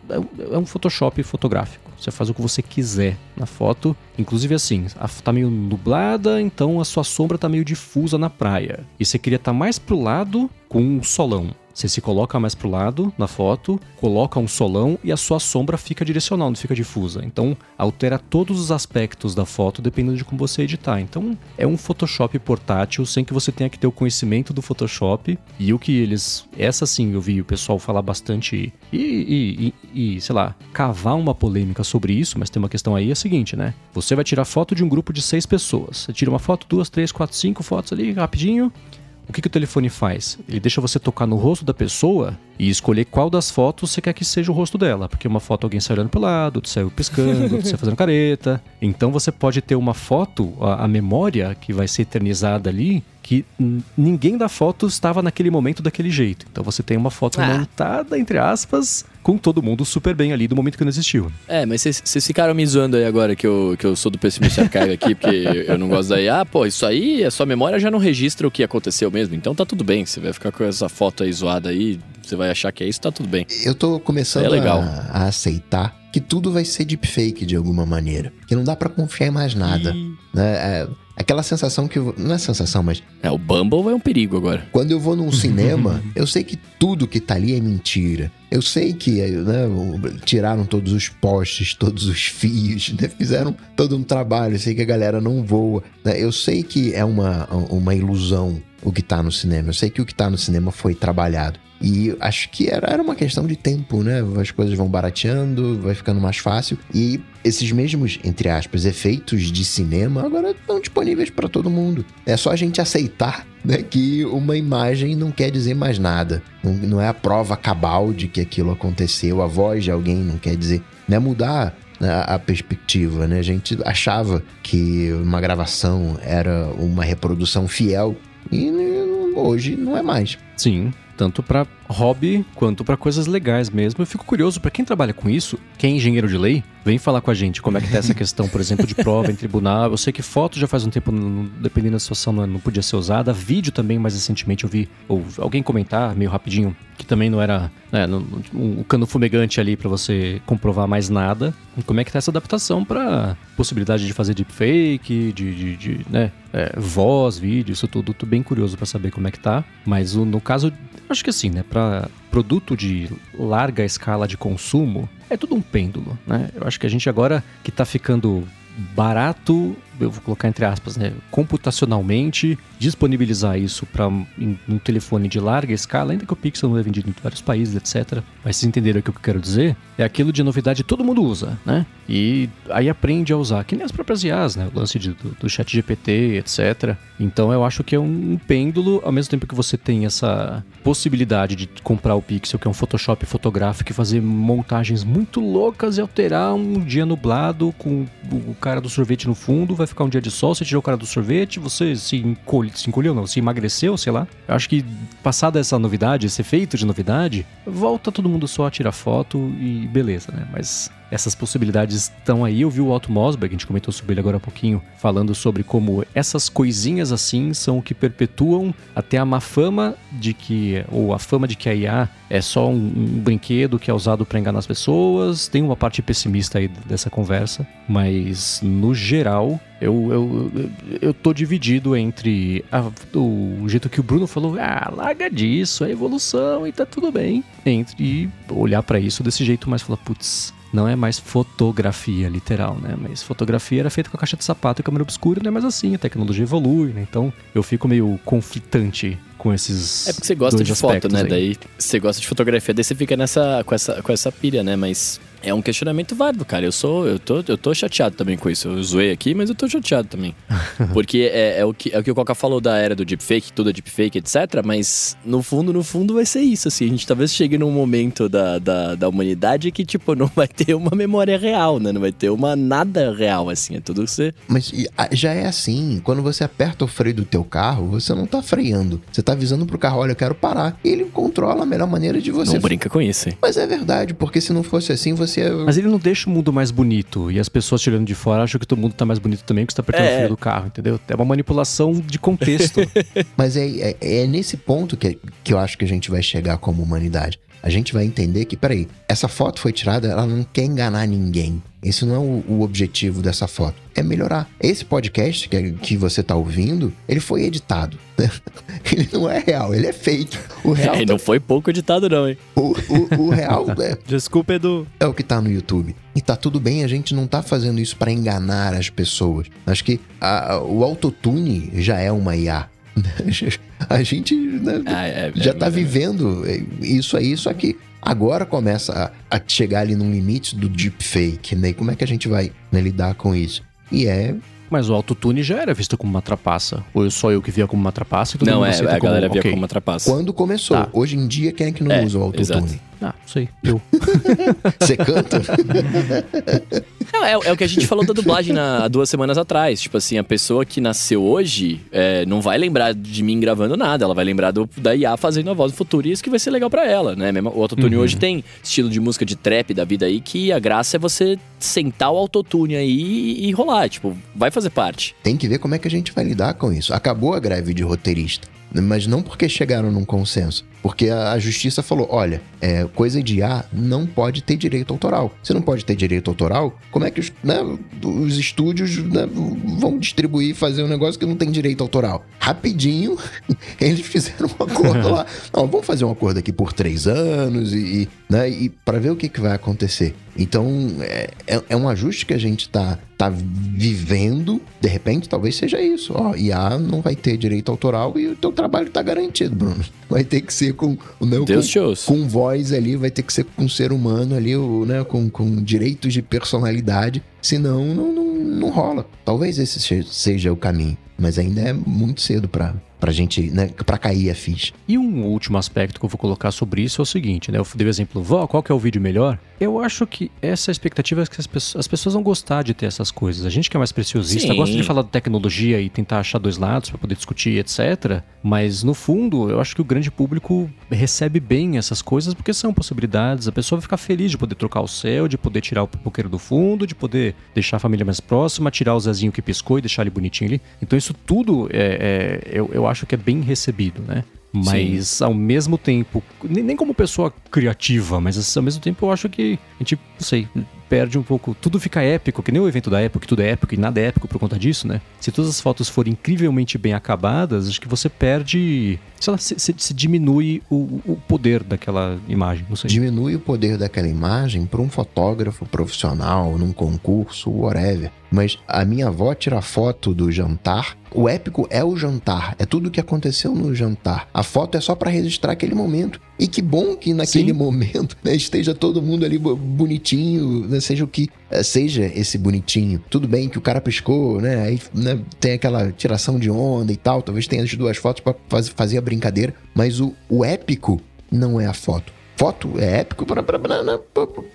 é um Photoshop fotográfico. Você faz o que você quiser na foto. Inclusive assim, a, tá meio nublada, então a sua sombra tá meio difusa na praia. E você queria estar mais pro lado com um solão. Você se coloca mais pro lado na foto, coloca um solão e a sua sombra fica direcional, não fica difusa. Então altera todos os aspectos da foto dependendo de como você editar. Então é um Photoshop portátil sem que você tenha que ter o conhecimento do Photoshop. E o que eles. Essa sim eu vi o pessoal falar bastante e, e, e, e, sei lá, cavar uma polêmica sobre isso, mas tem uma questão aí, é a seguinte, né? Você vai tirar foto de um grupo de seis pessoas. Você tira uma foto, duas, três, quatro, cinco fotos ali rapidinho. O que, que o telefone faz? Ele deixa você tocar no rosto da pessoa e escolher qual das fotos você quer que seja o rosto dela. Porque uma foto alguém sai olhando pro lado, outro saiu piscando, outro sai fazendo careta. Então você pode ter uma foto, a, a memória que vai ser eternizada ali, que ninguém da foto estava naquele momento daquele jeito. Então você tem uma foto
Ah.
montada, entre aspas, com todo mundo super bem ali do momento que não existiu.
É, mas vocês- ficaram me zoando aí agora que eu, que eu sou do pessimista archive aqui, porque eu não gosto da IA. Pô, isso aí, a sua memória já não registra o que aconteceu mesmo. Então tá tudo bem. Você vai ficar com essa foto aí zoada aí, você vai achar que é isso, tá tudo bem.
Eu tô começando
É legal.
A, a aceitar que tudo vai ser deepfake de alguma maneira. Que não dá pra confiar em mais nada.
E-
né? É, aquela sensação que. Não é sensação, mas
É, o Bumble é um perigo agora.
Quando eu vou num cinema, eu sei que tudo que tá ali é mentira. Eu sei que né, o- tiraram todos os postes, todos os fios, né, fizeram todo um trabalho. Eu sei que a galera não voa. né, Eu sei que é uma, uma ilusão o que tá no cinema. Eu sei que o que tá no cinema foi trabalhado. E acho que era, era uma questão de tempo, né? As coisas vão barateando, vai ficando mais fácil. E esses mesmos, entre aspas, efeitos de cinema agora estão disponíveis para todo mundo. É só a gente aceitar né, que uma imagem não quer dizer mais nada. Não, não é a prova cabal de que aquilo aconteceu. A voz de alguém não quer dizer. Não é mudar né, a, a perspectiva, né? A gente achava que uma gravação era uma reprodução fiel. E né, hoje não é mais.
Sim, tanto pra hobby quanto pra coisas legais mesmo. Eu fico curioso pra quem trabalha com isso, quem é engenheiro de lei, vem falar com a gente como é que tá essa questão, por exemplo, de prova em tribunal. Eu sei que foto já faz um tempo, dependendo da situação, não, não podia ser usada. Vídeo também, mais recentemente eu vi ou alguém comentar meio rapidinho que também não era né, um, um cano fumegante ali pra você comprovar mais nada. Como é que tá essa adaptação pra possibilidade de fazer deepfake, de, de, de né, é, voz, vídeo, isso tudo. Tô bem curioso pra saber como é que tá. Mas o- no caso, acho que assim, né, Pra produto de larga escala de consumo, é tudo um pêndulo, né? Eu acho que a gente agora que tá ficando barato eu vou colocar entre aspas, né, computacionalmente, disponibilizar isso para um telefone de larga escala, ainda que o Pixel não é vendido em vários países, etc. Mas vocês entenderam o que eu quero dizer? É aquilo de novidade todo mundo usa, né? E aí aprende a usar, que nem as próprias IAs, né? O lance de, do, do chat GPT, etc. Então eu acho que é um, pêndulo, ao mesmo tempo que você tem essa possibilidade de comprar o Pixel, que é um Photoshop fotográfico, e fazer montagens muito loucas e alterar um dia nublado com o cara do sorvete no fundo, vai ficar um dia de sol, você tirou o cara do sorvete, você se, se encolheu, não, se emagreceu, sei lá. Eu acho que passada essa novidade, esse efeito de novidade, volta todo mundo só a tirar foto e beleza, né? Mas essas possibilidades estão aí. Eu vi o Otto Mosberg, a gente comentou sobre ele agora há pouquinho, falando sobre como essas coisinhas assim são o que perpetuam até a má fama de que, ou a fama de que a IA é só um, um brinquedo que é usado para enganar as pessoas. Tem uma parte pessimista aí dessa conversa, mas no geral eu, eu, eu tô dividido entre a, o jeito que o Bruno falou, ah, larga disso, é evolução e tá tudo bem, entre olhar para isso desse jeito, mas falar, putz, não é mais fotografia literal, né? Mas fotografia era feita com a caixa de sapato e câmera obscura, não é mais assim, a tecnologia evolui, né? Então eu fico meio conflitante com esses.
É porque você gosta de foto, né?
aí.
Daí você gosta de fotografia, daí você fica nessa, com, essa, com essa pilha, né? Mas é um questionamento válido, cara. Eu sou, eu tô, eu tô chateado também com isso. Eu zoei aqui, mas eu tô chateado também. Porque é, é o que, é o que o Coca falou da era do deepfake, tudo é deepfake, etc. Mas no fundo, no fundo vai ser isso, assim. A gente talvez chegue num momento da, da, da humanidade que, tipo, não vai ter uma memória real, né? Não vai ter uma nada real, assim. É tudo que você.
Mas e, a- já é assim, quando você aperta o freio do teu carro, você não tá freando. Você tá avisando pro carro, olha, eu quero parar. E ele controla a melhor maneira de você...
Não brinca com isso, hein?
Mas é verdade, porque se não fosse assim, você...
Mas ele não deixa o mundo mais bonito. E as pessoas tirando de fora acham que todo mundo tá mais bonito também, que você tá apertando
É.
o freio do carro, entendeu? É uma manipulação de contexto.
Mas é, é, é nesse ponto que, que eu acho que a gente vai chegar como humanidade. A gente vai entender que, peraí, essa foto foi tirada, ela não quer enganar ninguém. Esse não é o, o objetivo dessa foto. É melhorar. Esse podcast que, que você tá ouvindo, ele foi editado. ele não é real, ele é fake. O real,
É, não foi pouco editado, não, hein?
o, o- o real é,
Desculpa, Edu.
é o que tá no YouTube. E tá tudo bem, a gente não tá fazendo isso pra enganar as pessoas. Acho que a- a- o autotune já é uma IA. a gente né,
Ah, é,
já
é,
tá
é,
vivendo isso aí, só que agora começa a, a chegar ali num limite do deepfake, né? E como é que a gente vai né, lidar com isso? E é.
Mas o autotune já era visto como uma trapaça. Ou só eu que via como uma trapaça e todo
Não,
mundo
é, a galera via
ok.
como uma trapaça.
Quando começou.
Tá.
Hoje em dia, quem é que não
É,
usa o autotune?
Ah, não sei. Eu.
Você canta?
Não, é, é o que a gente falou da dublagem na- há duas semanas atrás. Tipo assim, a pessoa que nasceu hoje é, não vai lembrar de mim gravando nada. Ela vai lembrar do, da IA fazendo a voz do futuro e isso que vai ser legal pra ela, né? Mesmo- O autotune hoje tem estilo de música de trap da vida aí que a graça é você sentar o autotune aí e, e rolar. Tipo, vai fazer parte.
Tem que ver como é que a gente vai lidar com isso. Acabou a greve de roteirista. Mas não porque chegaram num consenso. Porque a, a justiça falou: olha, é, coisa de A não pode ter direito autoral. Se não pode ter direito autoral, como é que os, né, os estúdios né, vão distribuir e fazer um negócio que não tem direito autoral? Rapidinho, eles fizeram um acordo lá. Não, vamos fazer um acordo aqui por três anos e, e, né, e para ver o que, que vai acontecer. Então, é, é, é um ajuste que a gente tá, tá vivendo. De repente, talvez seja isso. Ó, IA não vai ter direito autoral e o teu trabalho tá garantido, Bruno. Vai ter que ser com meu
Deus
com, com voz ali, vai ter que ser com um ser humano ali, né, com, com direitos de personalidade. Senão, não, não, não rola. Talvez esse se- seja o caminho. Mas ainda é muito cedo pra, pra gente, né, pra cair a ficha.
E um último aspecto que eu vou colocar sobre isso é o seguinte, né? Eu dei o exemplo, vó, qual que é o vídeo melhor? Eu acho que essa expectativa é que as pessoas, as pessoas vão gostar de ter essas coisas. A gente que é mais preciosista
Sim.
gosta de falar de tecnologia e tentar achar dois lados pra poder discutir, etc. Mas no fundo, eu acho que o grande público recebe bem essas coisas porque são possibilidades. A pessoa vai ficar feliz de poder trocar o céu, de poder tirar o pipoqueiro do fundo, de poder deixar a família mais próxima, tirar o Zezinho que piscou e deixar ele bonitinho ali. Então isso tudo é, é- eu, eu acho que é bem recebido, né? Mas ao mesmo tempo, nem, nem como pessoa criativa, mas assim, ao mesmo tempo eu acho que a gente, não sei, perde um pouco. Tudo fica épico, que nem o evento da época, que tudo é épico e nada é épico por conta disso, né? Se todas as fotos forem incrivelmente bem acabadas, acho que você perde. Sei lá, se, se- se diminui o, o poder daquela imagem, não sei.
Diminui o poder daquela imagem para um fotógrafo profissional, num concurso, whatever. mas a minha avó tira foto do jantar. O épico é o jantar, é tudo o que aconteceu no jantar. A foto é só pra registrar aquele momento. E que bom que naquele
Sim.
momento né, esteja todo mundo ali bo- bonitinho, né, seja o que eh, seja esse bonitinho. Tudo bem que o cara piscou, né? Aí né, tem aquela tiração de onda e tal. Talvez tenha as duas fotos pra faz- fazer a brincadeira. Mas o, o épico não é a foto. Foto é épico pra-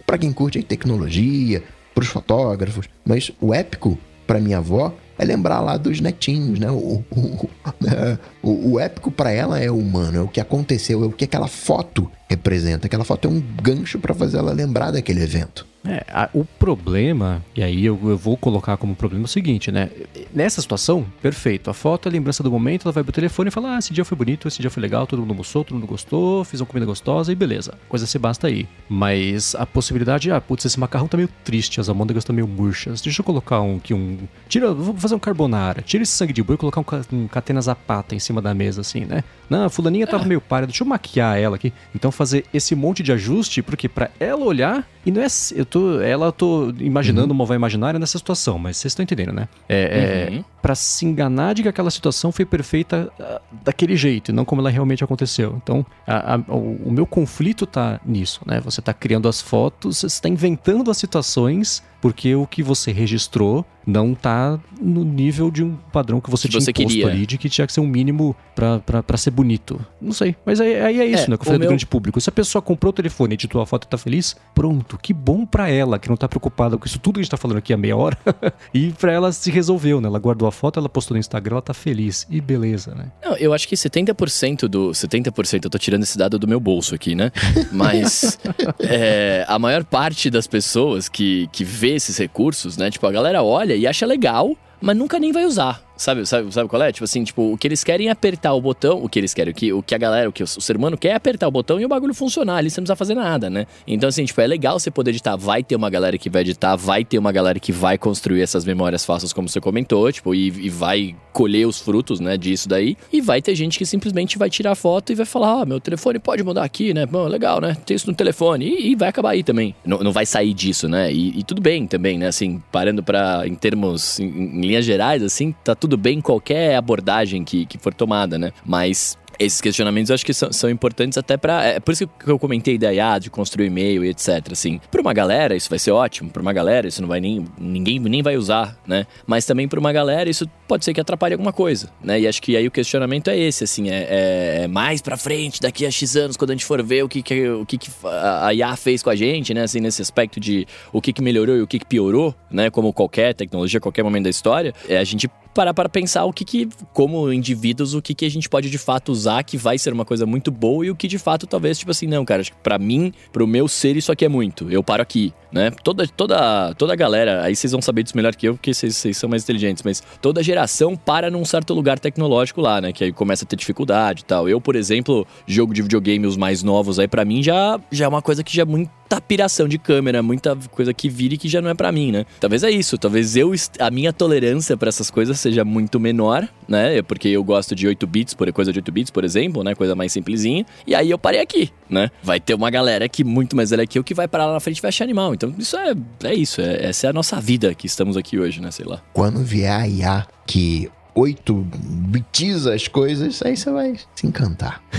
pra quem curte tecnologia, pros fotógrafos. Mas o épico, pra minha avó, é lembrar lá dos netinhos, né? O, o, é, o- o épico pra ela é o humano, é o que aconteceu, é o que aquela foto representa. Aquela foto é um gancho pra fazer ela lembrar daquele evento.
É, a- o problema, e aí eu, eu vou colocar como problema o seguinte, né? Nessa situação, perfeito. A foto é a lembrança do momento, ela vai pro telefone e fala: Ah, esse dia foi bonito, esse dia foi legal, todo mundo almoçou, todo mundo gostou, fiz uma comida gostosa e beleza. Coisa se basta aí. Mas a possibilidade, ah, putz, esse macarrão tá meio triste, as almôndegas estão meio murchas. Deixa eu colocar um que um. Tira, vou fazer um carbonara. Tira esse sangue de boi e colocar um, um catena zapata em cima da mesa, assim, né? Não, a fulaninha tava meio pálida, deixa eu maquiar ela aqui. Então fazer esse monte de ajuste, porque pra ela olhar, e não é. Eu tô. Ela tô imaginando uma avó imaginária nessa situação, mas vocês estão entendendo, né? É, é
Uhum.
Para se enganar de que aquela situação foi perfeita ah, daquele jeito, e não como ela realmente aconteceu. Então, a- a- o, o meu conflito tá nisso, né? Você tá criando as fotos, você está inventando as situações, porque o que você registrou não tá no nível de um padrão que você
Que
tinha
você
imposto
queria.
ali, de que tinha que ser um mínimo pra ser bonito. Não sei, mas aí, aí é isso,
É,
né? Que eu falei do
meu-
grande público. Se a pessoa comprou o telefone, editou a foto e tá feliz, pronto, que bom pra ela, que não tá preocupada com isso tudo que a gente tá falando aqui há meia hora. e pra ela se resolveu, né? Ela guardou a foto, ela postou no Instagram, ela tá feliz. E beleza, né?
Não, eu acho que 70% do. 70%, eu tô tirando esse dado do meu bolso aqui, né? Mas é, a maior parte das pessoas que, que vê esses recursos, né? Tipo, a galera olha e acha legal, mas nunca nem vai usar. Sabe, sabe, sabe qual é? Tipo assim, tipo, o que eles querem é apertar o botão, o que eles querem, o que, o que a galera, o que o ser humano quer é apertar o botão e o bagulho funcionar ali, você não precisa fazer nada, né? Então, assim, tipo, é legal você poder editar. Vai ter uma galera que vai editar, vai ter uma galera que vai construir essas memórias fáceis, como você comentou, tipo, e, e vai colher os frutos, né, disso daí. E vai ter gente que simplesmente vai tirar foto e vai falar: ah, meu telefone pode mudar aqui, né? Bom, legal, né? Tem isso no telefone. E, e vai acabar aí também. Não, não vai sair disso, né? E, e tudo bem também, né? Assim, parando pra, em termos, em, em linhas gerais, assim, tá tudo bem qualquer abordagem que, que for tomada, né? Mas esses questionamentos eu acho que são, são importantes até pra. É por isso que eu comentei da IA, de construir e-mail e etc. Assim, pra uma galera isso vai ser ótimo, pra uma galera isso não vai nem. ninguém nem vai usar, né? Mas também pra uma galera isso pode ser que atrapalhe alguma coisa, né? E acho que aí o questionamento é esse, assim, é, é- é mais pra frente, daqui a X anos, quando a gente for ver o que, que, o que, que a IA fez com a gente, né? Assim, nesse aspecto de o que, que melhorou e o que, que piorou, né? Como qualquer tecnologia, qualquer momento da história, é a gente parar para pensar o que, que como indivíduos, o que, que a gente pode de fato usar que vai ser uma coisa muito boa e o que de fato talvez, tipo assim, não, cara, acho que pra mim, pro meu ser, isso aqui é muito. Eu paro aqui, né? Toda, toda, toda a galera, aí vocês vão saber disso melhor que eu, porque vocês, vocês são mais inteligentes, mas toda geração para num certo lugar tecnológico lá, né? Que aí começa a ter dificuldade e tal. Eu, por exemplo, jogo de videogame, os mais novos aí, pra mim já, já é uma coisa que já é muita piração de câmera, muita coisa que vira e que já não é pra mim, né? Talvez é isso, talvez eu a minha tolerância pra essas coisas seja muito menor, né? Porque eu gosto de 8 bits, por coisa de 8 bits, por exemplo, né? Coisa mais simplesinha. E aí eu parei aqui, né? Vai ter uma galera que muito mais velha que eu que vai parar lá na frente e vai achar animal. Então isso é, é isso, é- essa é a nossa vida que estamos aqui hoje, né? Sei lá.
Quando vier a IA que oito bitiza as coisas, aí você vai se encantar.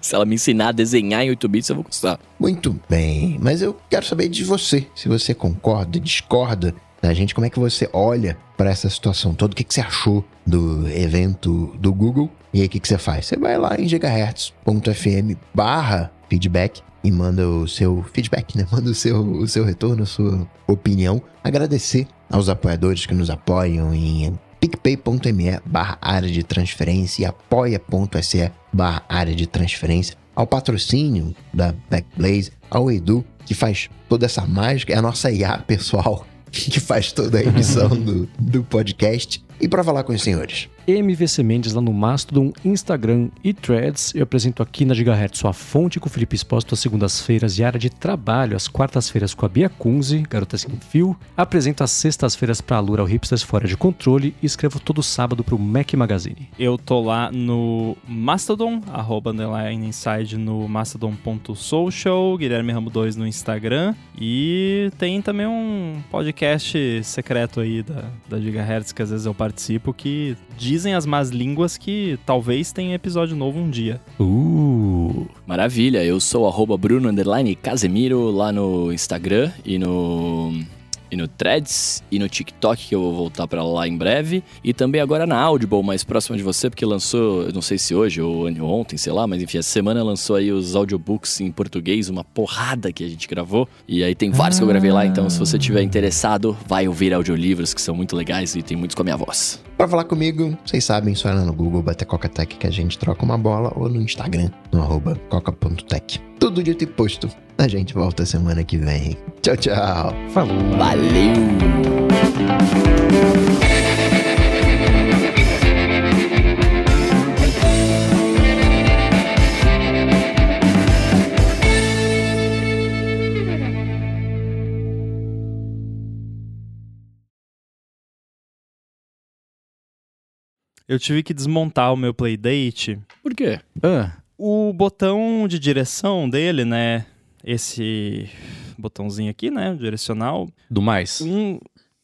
Se ela me ensinar a desenhar em 8 bits, eu vou gostar.
Muito bem, mas eu quero saber de você, se você concorda, discorda da gente, como é que você olha para essa situação toda, o que, que você achou do evento do Google, e aí o que, que você faz? Você vai lá em gigahertz.fm barra feedback e manda o seu feedback, né? Manda o seu, o seu retorno, a sua opinião. Agradecer aos apoiadores que nos apoiam em picpay.me barra área de transferência e apoia.se barra área de transferência, ao patrocínio da Backblaze, ao Edu, que faz toda essa mágica, é a nossa IA pessoal, que faz toda a edição do, do podcast. E para falar com os senhores,
MVC Mendes lá no Mastodon, Instagram e Threads. Eu apresento aqui na Gigahertz sua fonte com o Felipe Exposto às segundas-feiras e área de trabalho às quartas-feiras com a Bia Kunze, Garota Sem Fio. Apresento às sextas-feiras para a Lura o Hipsters Fora de Controle e escrevo todo sábado para o Mac Magazine.
Eu tô lá no Mastodon, arroba inside no mastodon.social, Guilherme Ramo 2 no Instagram. E tem também um podcast secreto aí da, da Gigahertz que às vezes eu participo que dizem as más línguas que talvez tenha episódio novo um dia.
Uh!
Maravilha, eu sou arroba Bruno underline Casemiro lá no Instagram e no e no Threads e no TikTok, que eu vou voltar pra lá em breve. E também agora na Audible, mais próxima de você, porque lançou, eu não sei se hoje ou ontem, sei lá, mas enfim, essa semana lançou aí os audiobooks em português, uma porrada que a gente gravou. E aí tem vários que eu gravei lá, então se você tiver interessado, vai ouvir audiolivros que são muito legais e tem muitos com a minha voz.
Pra falar comigo, vocês sabem, só ir lá no Google, bater Coca-Tech que a gente troca uma bola ou no Instagram, no arroba coca.tech. Tudo dito e posto. A gente volta semana que vem. Tchau, tchau.
Falou!
Valeu!
Eu tive que desmontar o meu Playdate.
Por quê?
Ah,
O botão de direção dele, né? Esse botãozinho aqui, né? Direcional.
do mais.
Um.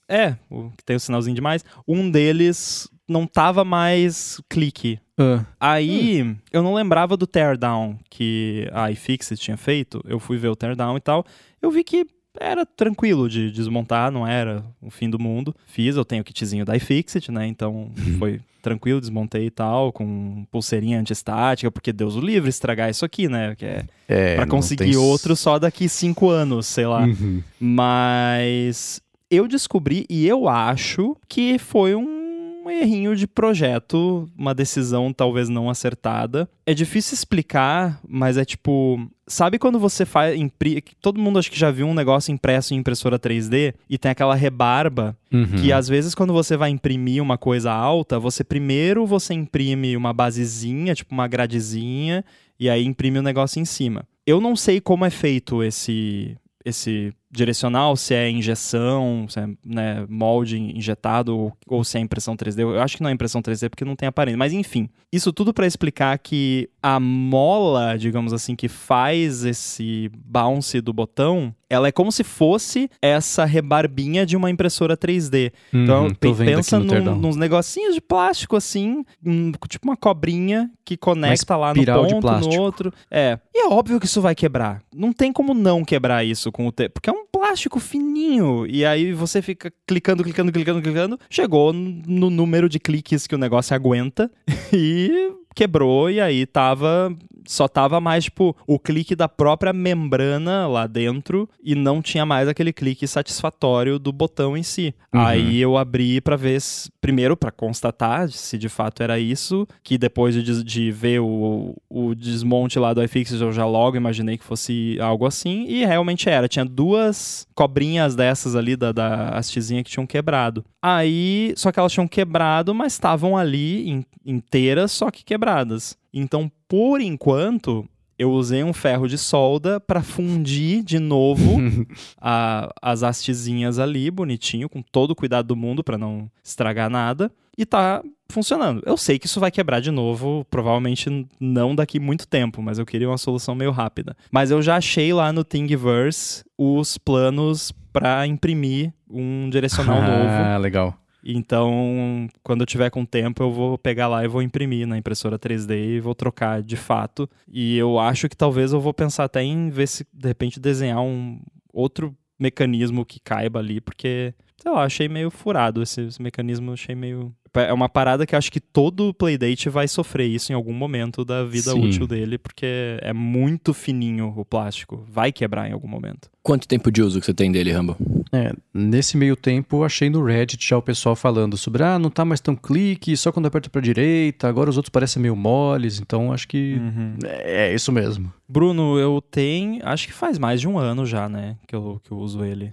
É, o que tem o sinalzinho de mais. Um deles não tava mais clique.
Ah,
Aí, eu não lembrava do teardown que a iFixit tinha feito. Eu fui ver o teardown e tal. Eu vi que era tranquilo de desmontar, não era o fim do mundo. Fiz, eu tenho o kitzinho da iFixit, né? Então foi tranquilo, desmontei e tal, com pulseirinha antiestática, porque Deus o livre estragar isso aqui, né? Que é
é,
pra
não
conseguir
tem-
outro só daqui cinco anos, sei lá.
Uhum.
Mas eu descobri e eu acho que foi um errinho de projeto, uma decisão talvez não acertada. É difícil explicar, mas é tipo. Sabe quando você faz. Impri... Todo mundo acho que já viu um negócio impresso em impressora 3D e tem aquela rebarba
Uhum.
que às vezes quando você vai imprimir uma coisa alta, você primeiro você imprime uma basezinha, tipo uma gradezinha, e aí imprime o negócio em cima. Eu não sei como é feito esse esse direcional, se é injeção, se é né, molde injetado ou, ou se é impressão 3D. Eu acho que não é impressão 3D porque não tem aparelho. Mas enfim, isso tudo para explicar que a mola, digamos assim, que faz esse bounce do botão, ela é como se fosse essa rebarbinha de uma impressora 3D. Então,
Uhum, vendo
pensa num, nos negocinhos de plástico assim, um- tipo uma cobrinha que conecta lá no ponto, no outro. É. E é óbvio que isso vai quebrar. Não tem como não quebrar isso com o tempo, porque é um plástico fininho. E aí você fica clicando, clicando, clicando, clicando. Chegou no número de cliques que o negócio aguenta e quebrou e aí tava só tava mais tipo o clique da própria membrana lá dentro e não tinha mais aquele clique satisfatório do botão em si.
Uhum.
Aí eu abri pra ver primeiro pra constatar se de fato era isso, que depois de, de ver o, o desmonte lá do iFixit eu já logo imaginei que fosse algo assim e realmente era. Tinha duas cobrinhas dessas ali da, da hastezinha que tinham quebrado. Aí, só que elas tinham quebrado, mas estavam ali in- inteiras, só que quebradas. Então, por enquanto, eu usei um ferro de solda para fundir de novo a- as hastezinhas ali, bonitinho, com todo o cuidado do mundo para não estragar nada. E tá funcionando. Eu sei que isso vai quebrar de novo, provavelmente não daqui muito tempo, mas eu queria uma solução meio rápida. Mas eu já achei lá no Thingiverse os planos para imprimir um direcional novo.
Ah, legal.
Então, quando eu tiver com tempo, eu vou pegar lá e vou imprimir na impressora 3D e vou trocar de fato. E eu acho que talvez eu vou pensar até em ver se de repente desenhar um outro mecanismo que caiba ali, porque, sei lá, achei meio furado esse, esse mecanismo, achei meio. É uma parada que eu acho que todo Playdate vai sofrer isso em algum momento da vida
Sim.
útil dele, porque é muito fininho o plástico. Vai quebrar em algum momento.
Quanto tempo de uso que você tem dele, Rambo?
É, nesse meio tempo, eu achei no Reddit já o pessoal falando sobre, ah, não tá mais tão clique, só quando aperta pra direita, agora os outros parecem meio moles, então acho que é, é isso mesmo.
Bruno, eu tenho. Acho que faz mais de um ano já, né? Que eu, que eu uso ele.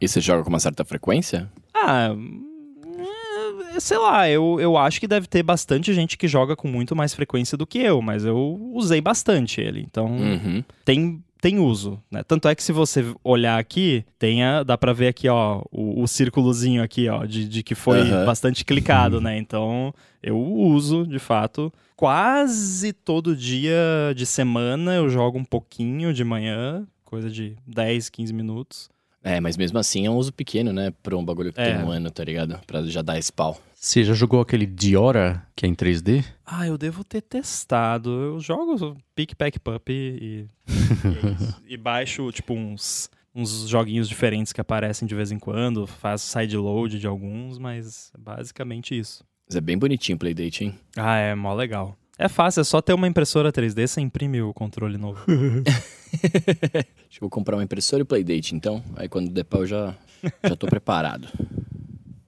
E você joga com uma certa frequência?
Ah, sei lá, eu, eu acho que deve ter bastante gente que joga com muito mais frequência do que eu, mas eu usei bastante ele. Então,
Uhum.
tem, tem uso, né? Tanto é que se você olhar aqui, tem a- dá pra ver aqui, ó, o, o círculozinho aqui, ó, de, de que foi
Aham.
bastante clicado, né? Então, eu uso, de fato. Quase todo dia de semana eu jogo um pouquinho de manhã, coisa de 10, 15 minutos.
É, mas mesmo assim é um uso pequeno, né? Pra um bagulho que
É.
tem um ano, tá ligado? Pra já dar spawn.
Você já jogou aquele Diora, que é em 3D?
Ah, eu devo ter testado. Eu jogo Pick Pack Pup e, e. E baixo, tipo, uns, uns joguinhos diferentes que aparecem de vez em quando. Faço sideload de alguns, mas é basicamente isso.
Mas é bem bonitinho o Playdate, hein?
Ah, é mó legal. É fácil, é só ter uma impressora 3D, você imprime o controle novo.
Que vou comprar uma impressora e Playdate, então. Aí quando der pau eu já, já tô preparado.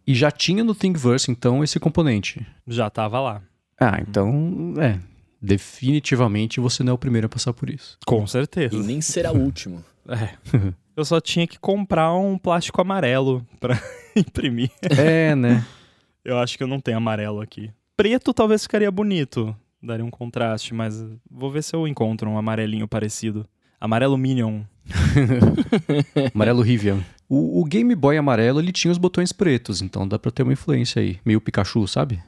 E já tinha no Thingiverse, então, esse componente.
Já tava lá.
Ah, então, é. Definitivamente você não é o primeiro a passar por isso.
Com
E
certeza.
nem será o último.
É. Eu só tinha que comprar um plástico amarelo pra imprimir.
É, né?
Eu acho que eu não tenho amarelo aqui. Preto talvez ficaria bonito. Daria um contraste, mas vou ver se eu encontro um amarelinho parecido. Amarelo Minion.
Amarelo Rivian. O, o Game Boy amarelo, ele tinha os botões pretos, então dá pra ter uma influência aí. Meio Pikachu, sabe?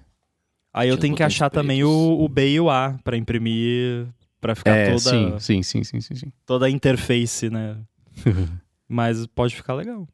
Aí eu
Tinha
tenho que achar também
pretos.
o, o B e o A pra imprimir, pra ficar
é,
toda,
sim, sim, sim, sim, sim, sim.
toda a interface, né? mas pode ficar legal.